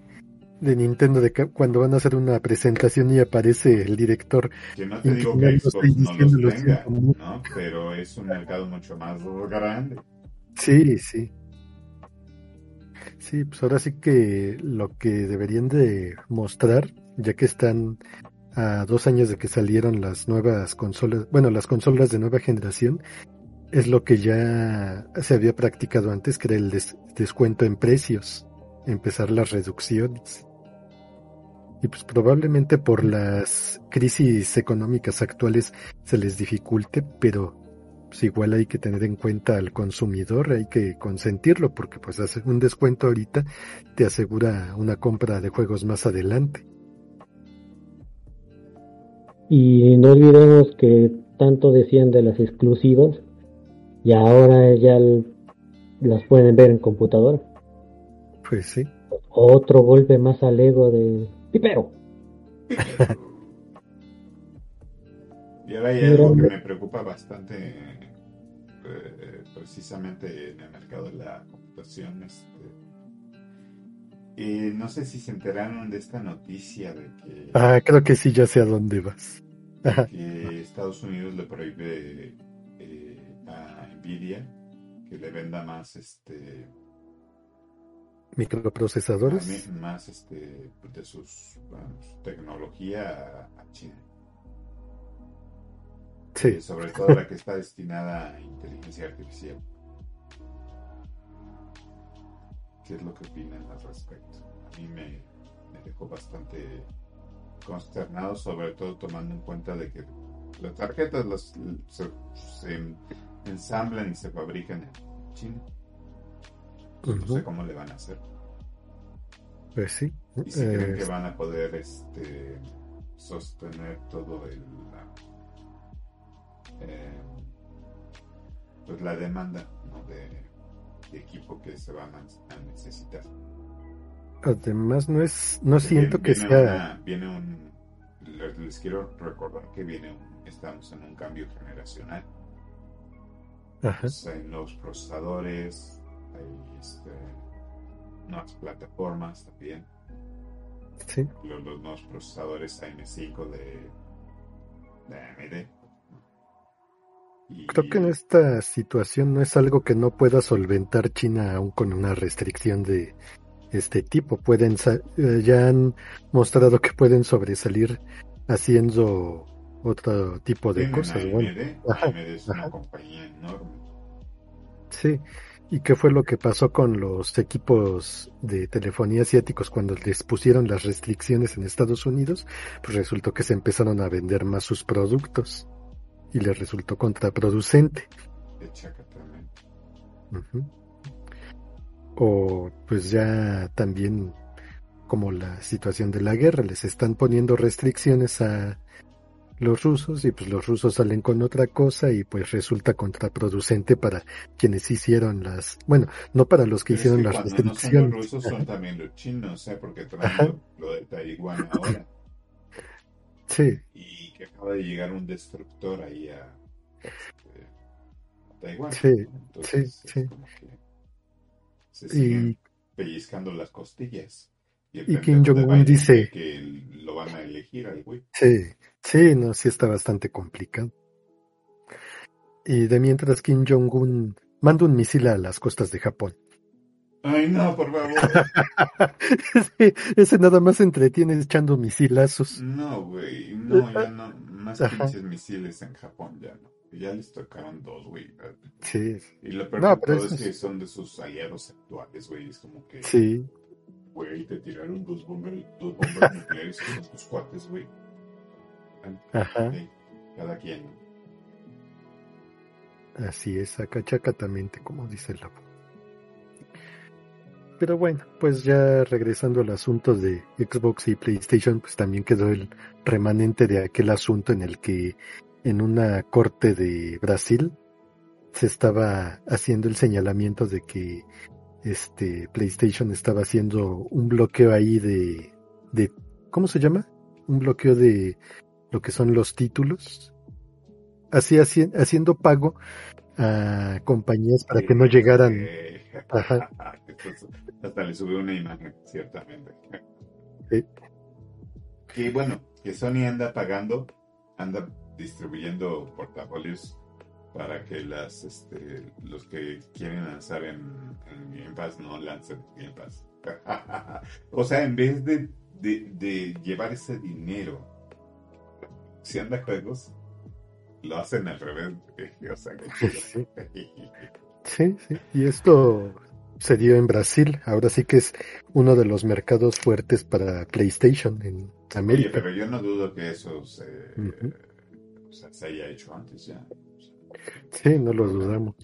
de Nintendo de cuando van a hacer una presentación y aparece el director. Que no te digo que Xbox no los tenga, ¿no? Pero es un mercado mucho más grande. Sí, sí. Sí, pues ahora sí que lo que deberían de mostrar, ya que están a dos años de que salieron las nuevas consolas, bueno, las consolas de nueva generación, es lo que ya se había practicado antes, que era el descuento en precios, empezar las reducciones. Y pues probablemente por las crisis económicas actuales se les dificulte, pero pues igual hay que tener en cuenta al consumidor, hay que consentirlo, porque pues hacer un descuento ahorita te asegura una compra de juegos más adelante. Y no olvidemos que tanto decían de las exclusivas, y ahora ya las pueden ver en computadora. Pues sí. Otro golpe más al ego de Pipero. y ahora hay algo que me preocupa bastante, eh, precisamente en el mercado de la computación. Este, y no sé si se enteraron de esta noticia de que... Ah, creo que sí, ya sé a dónde vas. que Estados Unidos le prohíbe que le venda más este microprocesadores. Más, este de sus tecnología a, China. Sí. Sobre todo la que está destinada a inteligencia artificial. Qué es lo que opinan al respecto a mí me, dejó bastante consternado sobre todo tomando en cuenta de que las tarjetas las, se ensamblan y se fabrican en China. No sé cómo le van a hacer. Pues sí. Y si creen que van a poder este, sostener todo el. Eh, pues la demanda de, equipo que se van a, necesitar. Además, no es. No siento que sea. viene un. Les, quiero recordar que viene un, estamos en un cambio generacional pues, hay nuevos procesadores, hay este, nuevas plataformas también. Sí. Los, nuevos procesadores AM5 de, AMD. Creo que en esta situación no es algo que no pueda solventar China aún con una restricción de este tipo. Pueden eh, ya han mostrado que pueden sobresalir haciendo otro tipo de cosas. AMD, es una compañía enorme. Sí, ¿y qué fue lo que pasó con los equipos de telefonía asiáticos cuando les pusieron las restricciones en Estados Unidos? Pues resultó que se empezaron a vender más sus productos y les resultó contraproducente. O pues ya también como la situación de la guerra, les están poniendo restricciones a los rusos y pues los rusos salen con otra cosa y pues resulta contraproducente para quienes hicieron las, bueno, no para los que hicieron las restricciones. los rusos son también los chinos, ¿eh? porque traen lo, de Taiwán ahora. Sí. Y que acaba de llegar un destructor ahí a, este, Taiwán. Sí, sí, sí. Se siguen y... pellizcando las costillas. Y, y Kim Jong-un dice que lo van a elegir al güey. Sí, Sí, no, sí está bastante complicado. Y de mientras Kim Jong-un manda un misil a las costas de Japón. Ay, no, por favor. ese nada más entretiene echando misilazos. No, güey, no, ya no, más pinches misiles en Japón, ya no. Ya les tocaron dos, güey. Sí. Y lo peor no, todo es, que son de sus aliados actuales, güey. Es como que. Sí. Güey, te tiraron dos bombas, dos bombas nucleares con tus cuates, güey. Ajá. cada quien. Así es, acachacatamente, como dice el lobo. Pero bueno, pues ya regresando al asunto de Xbox y PlayStation, pues también quedó el remanente de aquel asunto en el que en una corte de Brasil se estaba haciendo el señalamiento de que este PlayStation estaba haciendo un bloqueo ahí de, de ¿cómo se llama? Un bloqueo de lo que son los títulos, así haciendo pago a compañías para que no llegaran. hasta le subió una imagen, ciertamente. Sí. Y bueno, que Sony anda pagando, anda distribuyendo portafolios para que las este, los que quieren lanzar en, en Game Pass no lancen Game Pass. o sea, en vez de, de, llevar ese dinero, si anda juegos, lo hacen al revés. sí, sí. Y esto se dio en Brasil. Ahora sí que es uno de los mercados fuertes para PlayStation en América. pero yo no dudo que eso se, se haya hecho antes ya. Sí, no lo dudamos.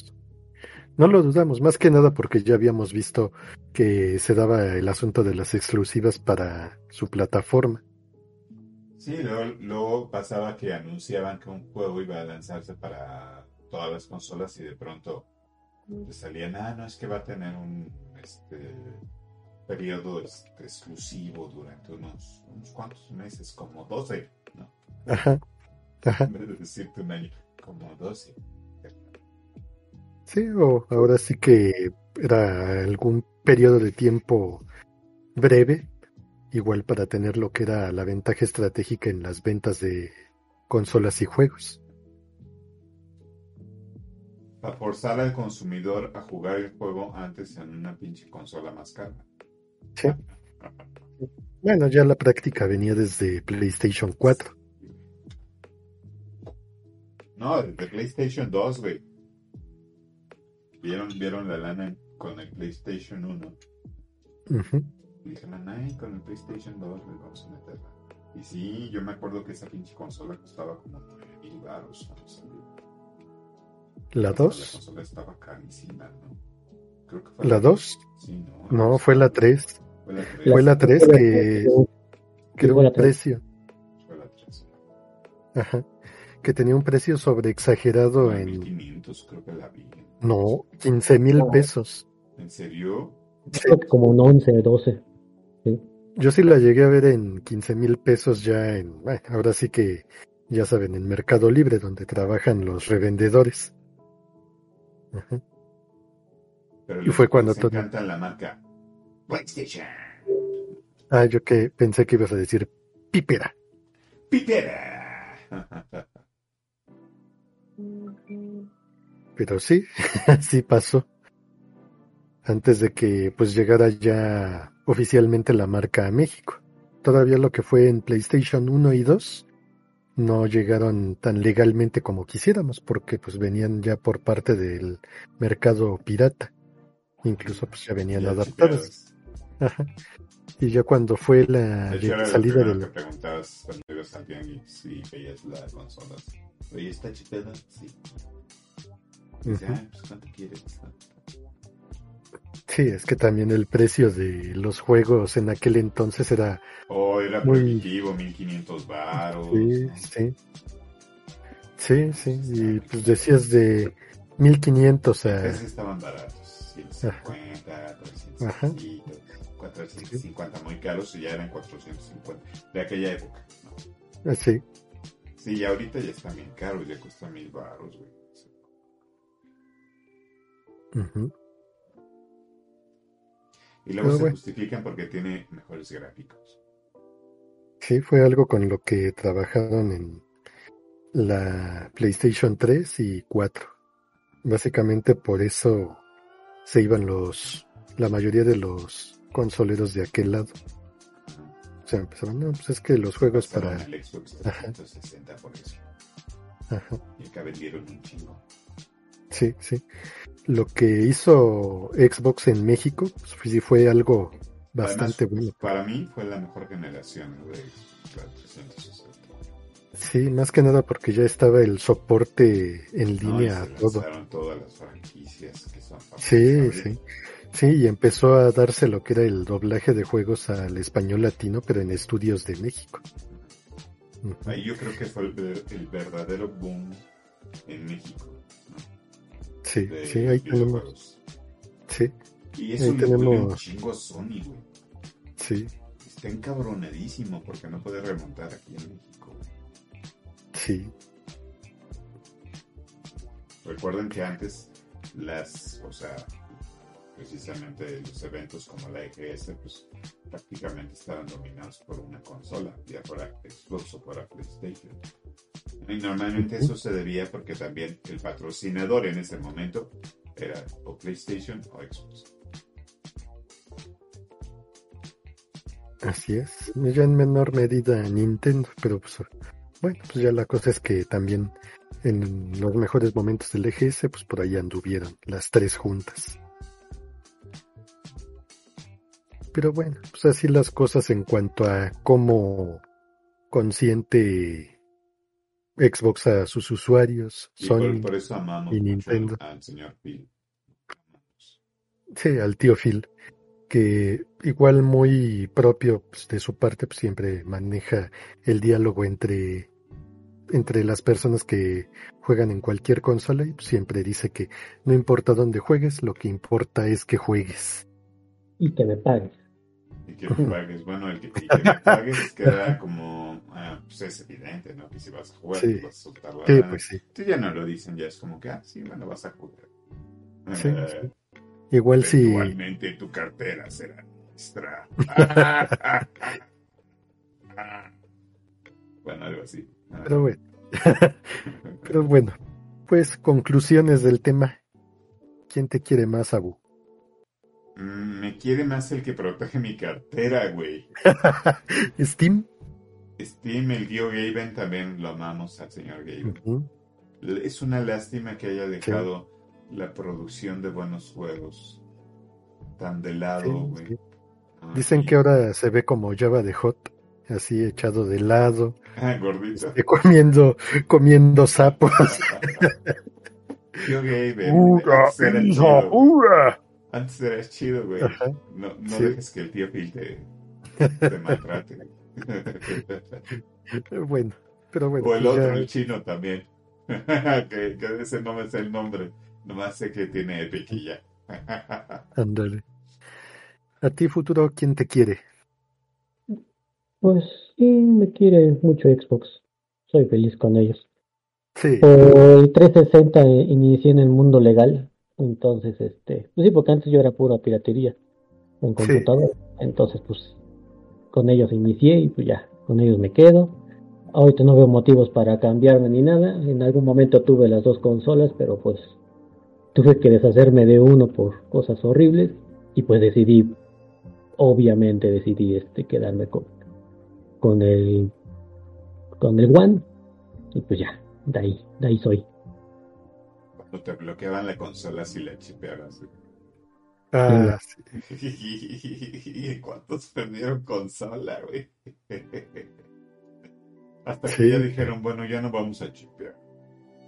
No lo dudamos, más que nada porque ya habíamos visto que se daba el asunto de las exclusivas para su plataforma. Sí, luego, pasaba que anunciaban que un juego iba a lanzarse para todas las consolas y de pronto te salían, ah, no, es que va a tener un este, periodo este, exclusivo durante unos, unos cuantos meses, como 12, ¿no? Ajá, ajá. En vez de decirte un año, como 12. Sí, o ahora sí que era algún periodo de tiempo breve, igual para tener lo que era la ventaja estratégica en las ventas de consolas y juegos. Para forzar al consumidor a jugar el juego antes en una pinche consola más cara. Sí. Bueno, ya la práctica venía desde PlayStation 4. No, desde PlayStation 2, güey. Vieron, vieron la lana con el PlayStation 1. Y dijeron, ay, con el PlayStation 2 le vamos a meterla. Y sí, yo me acuerdo que esa pinche consola costaba como 9 mil baros ¿La 2? La consola estaba carísima, ¿no? Creo que fue ¿La 2? Sí, no. No, fue la 3. Fue la 3, fue la 3 que... Creo un precio. Fue la 3. Ajá. Que tenía un precio sobre exagerado en... 1500 creo que la vi. No, 15 mil pesos. ¿En serio? Que como un 11, 12. Yo sí la llegué a ver en 15 mil pesos ya en, bueno, ahora sí que, ya saben, en Mercado Libre, donde trabajan los revendedores. Ajá. Pero y fue cuando todo. encanta la marca PlayStation. Ah, yo que pensé que ibas a decir pípera. Pípera. Pero sí, sí pasó. Antes de que pues llegara ya oficialmente la marca a México. Todavía lo que fue en PlayStation 1 y 2 no llegaron tan legalmente como quisiéramos porque pues venían ya por parte del mercado pirata. Incluso pues ya venían adaptadas. Y ya cuando fue la salida del... Que preguntabas cuando ibas al si veías la consola. Oye, ¿está chipeada? Sí. Pues, sí, es que también el precio de los juegos en aquel entonces era... Oh, era muy... prohibitivo, 1500 baros. Sí, sí. Sí, sí, y pues decías de 1500 a... estaban baratos, 150, 300, 450 muy caros y ya eran 450 de aquella época. ¿no? Ah, sí. Sí, y ahorita ya están bien caros, ya cuestan mil baros, güey. Y luego se justifican porque tiene mejores gráficos. Sí, fue algo con lo que trabajaron en la PlayStation 3 y 4. Básicamente por eso se iban los, la mayoría de los consoleros de aquel lado. O sea, empezaban, no, pues es que los juegos para... El Xbox 360 por eso. Ajá. Y acá vendieron un chingo. Sí, sí lo que hizo Xbox en México pues, sí fue algo bastante bueno. Para mí fue la mejor generación de Xbox Sí, más que nada porque ya estaba el soporte en línea a todo. todas las franquicias que son Sí, sí. Sí, y empezó a darse lo que era el doblaje de juegos al español latino, pero en estudios de México. Ahí yo creo que fue el verdadero boom en México. Sí, sí, ahí tenemos. Sí. Y eso ahí le tenemos... un chingo a Sony, güey. Sí. Está encabronadísimo porque no puede remontar aquí en México. Sí. Recuerden que antes las, o sea, precisamente los eventos como la EGS, pues prácticamente estaban dominados por una consola, ya fuera Xbox o fuera PlayStation. Y normalmente eso se debía porque también el patrocinador en ese momento era o PlayStation o Xbox. Así es, ya en menor medida Nintendo, pero pues bueno, pues ya la cosa es que también en los mejores momentos del EGS, pues por ahí anduvieron las tres juntas. Pero bueno, pues así las cosas en cuanto a cómo consiente Xbox a sus usuarios, Y Sony por, por eso amamos y mucho Nintendo. al señor Phil. Sí, al tío Phil, que igual muy propio pues, de su parte, pues siempre maneja el diálogo entre, entre las personas que juegan en cualquier consola y pues, siempre dice que no importa dónde juegues, lo que importa es que juegues. Y que me pagues. Y que me pagues, bueno, el que, y que me pagues queda como, ah, pues es evidente, ¿no? Que si vas a jugar, Sí. vas a soltar la Sí, lana. pues sí. Tú ya no lo dicen, ya es como que, ah, sí, bueno, vas a jugar. Sí, Eh. Igual si, Eventualmente tu cartera será nuestra. bueno, algo así. pero bueno, pero bueno, pues conclusiones del tema. ¿Quién te quiere más, Abu? Mm, Me quiere más el que protege mi cartera, güey. Steam. Steam, el tío Gaben, también lo amamos al señor Gaben. Es una lástima que haya dejado la producción de buenos juegos tan de lado, güey. sí. Ah, Dicen que ahora se ve como Java de Hot, así echado de lado, Ah, gordito. este, comiendo, comiendo sapos. Antes era chido, güey. No, no Sí. dejes que el tío Phil te, te maltrate. Bueno, pero bueno. o el otro, ya- el chino también. que, que ese no me sé el nombre. Nomás sé que tiene Epic y ya. ándale. A ti, futuro, ¿quién te quiere? Pues sí, me quiere mucho Xbox. Soy feliz con ellos. Sí, Por el 360 eh, inicié en el mundo legal. Entonces, este, pues sí, porque antes yo era pura piratería en computador. Entonces, pues con ellos inicié y pues ya, con ellos me quedo. Ahorita no veo motivos para cambiarme ni nada. En algún momento tuve las dos consolas, pero pues tuve que deshacerme de uno por cosas horribles y pues decidí, obviamente decidí este quedarme con, con el con el One y pues ya, de ahí, de ahí soy. Cuando te bloqueaban la consola si la chipeabas. ah, sí. ¿Y cuántos perdieron consola, güey? Hasta que ya dijeron, bueno, ya no vamos a chipear.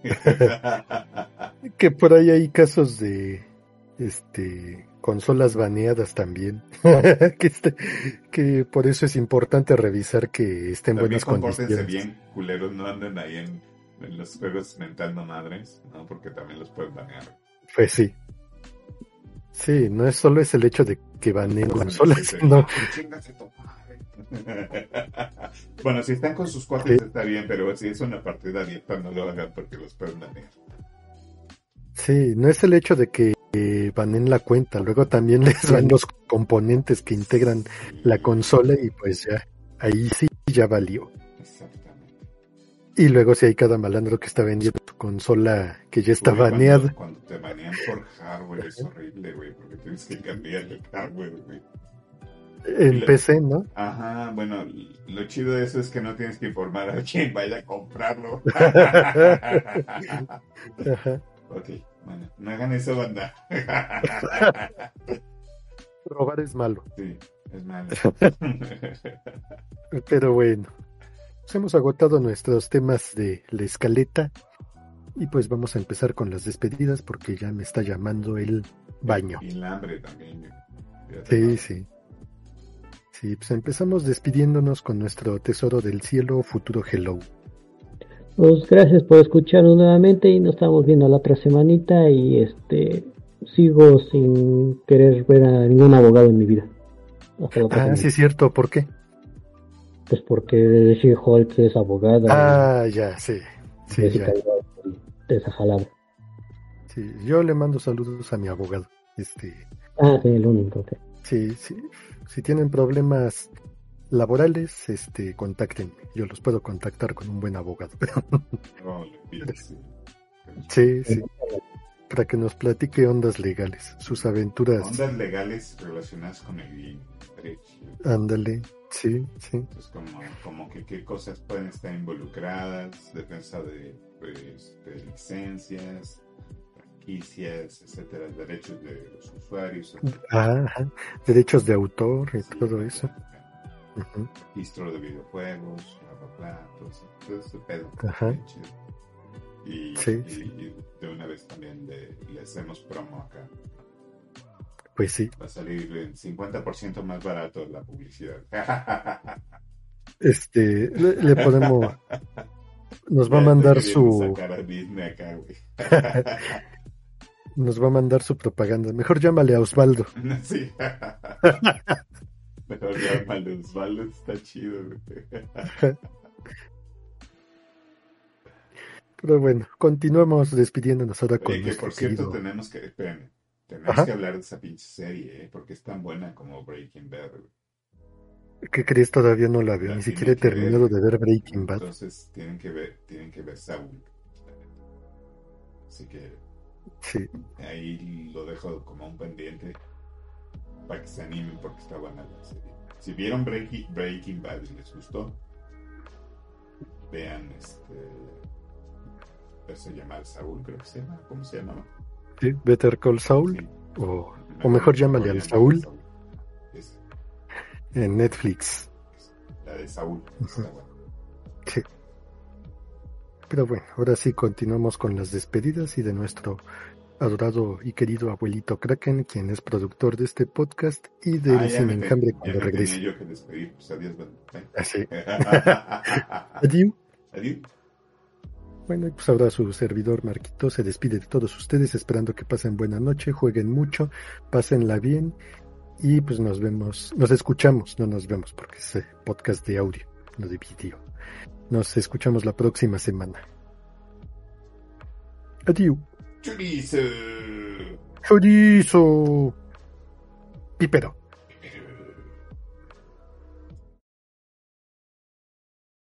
que por ahí hay casos de este consolas baneadas también que, este- que por eso es importante revisar que esté en También buenas compórtense condiciones bien, culeros, no anden ahí en, en los juegos mentando madres, ¿no? Porque también los pueden banear. pues sí sí no es solo es el hecho de que baneen consolas madre. bueno, si están con sus cuates está bien, pero si es una partida abierta no lo hagan porque los pueden banear. sí no es el hecho de que baneen la cuenta luego también les van los componentes que integran la consola y pues ya ahí sí ya valió. Y luego si hay cada malandro que está vendiendo su consola que ya está baneada Cuando, te banean por hardware es horrible, güey, porque tienes que cambiar el hardware, güey. en PC no Ajá, bueno, lo chido de eso es que no tienes que informar a quien vaya a comprarlo. Ajá. ok, bueno, no hagan eso, banda. robar es malo sí, es malo. Pero bueno, pues hemos agotado nuestros temas de la escaleta y pues vamos a empezar con las despedidas porque ya me está llamando el baño. y el hambre también. Sí, sí. Sí, pues empezamos despidiéndonos con nuestro tesoro del cielo, futuro hello. Pues gracias por escucharnos nuevamente y nos estamos viendo la otra semanita y este sigo sin querer ver a ningún abogado en mi vida. Hasta la otra Ah, semana. sí es cierto, ¿por qué? Pues porque She-Hulk es abogada. Ah, ya, sí. Sí, Jessica ya. de esa jalada. Sí, yo le mando saludos a mi abogado. Este, Ah, sí, el único. Sí, sí. Si tienen problemas laborales, este, contáctenme. Yo los puedo contactar con un buen abogado. Oh, sí, sí. Para que nos platique ondas legales, sus aventuras. Ondas legales relacionadas con el derecho. Ándale, sí, sí. Entonces, como, como que qué cosas pueden estar involucradas, defensa de, pues, de licencias, franquicias, etcétera, derechos de los usuarios. Ajá, derechos de autor y todo eso. Registro de videojuegos, bla, bla, todo, ese pedo. Ajá. Y, sí, y, de una vez también le, le hacemos promo acá. Pues sí. Va a salir en 50% más barato la publicidad. Este, le, le podemos. Nos va a mandar su. Acá, Nos va a mandar su propaganda. Mejor llámale a Osvaldo. Sí. Mejor llámale a Osvaldo, está chido. Pero bueno, continuamos despidiéndonos ahora con Oye, que por cierto tenemos que, espérame, tenemos que hablar de esa pinche serie, ¿eh? porque es tan buena como Breaking Bad. ¿Qué crees? Todavía no la veo, ni siquiera he terminado de ver Breaking Bad. Entonces tienen que ver, tienen que ver Saul. Así que sí. ahí lo dejo como un pendiente para que se animen porque está buena la serie. Si vieron Breaking, Breaking Bad y les gustó, vean este se llama Saúl, creo que se llama. ¿Cómo se llama? Sí, Better Call Saul. O, o, mejor llámale al Saúl. En Netflix. La de Saúl. Sí. Pero bueno, ahora sí continuamos con las despedidas y de nuestro adorado y querido abuelito Kraken, quien es productor de este podcast y de ah, Sin Enjambre cuando regrese. yo que despedir. Pues adiós. Así. adiós. Adiós. Bueno, pues ahora su servidor Marquito se despide de todos ustedes, esperando que pasen buena noche, jueguen mucho, pásenla bien y pues nos vemos, nos escuchamos, no nos vemos porque es podcast de audio, no de vídeo. Nos escuchamos la próxima semana. Adiós. Chorizo. Chorizo. Pípero.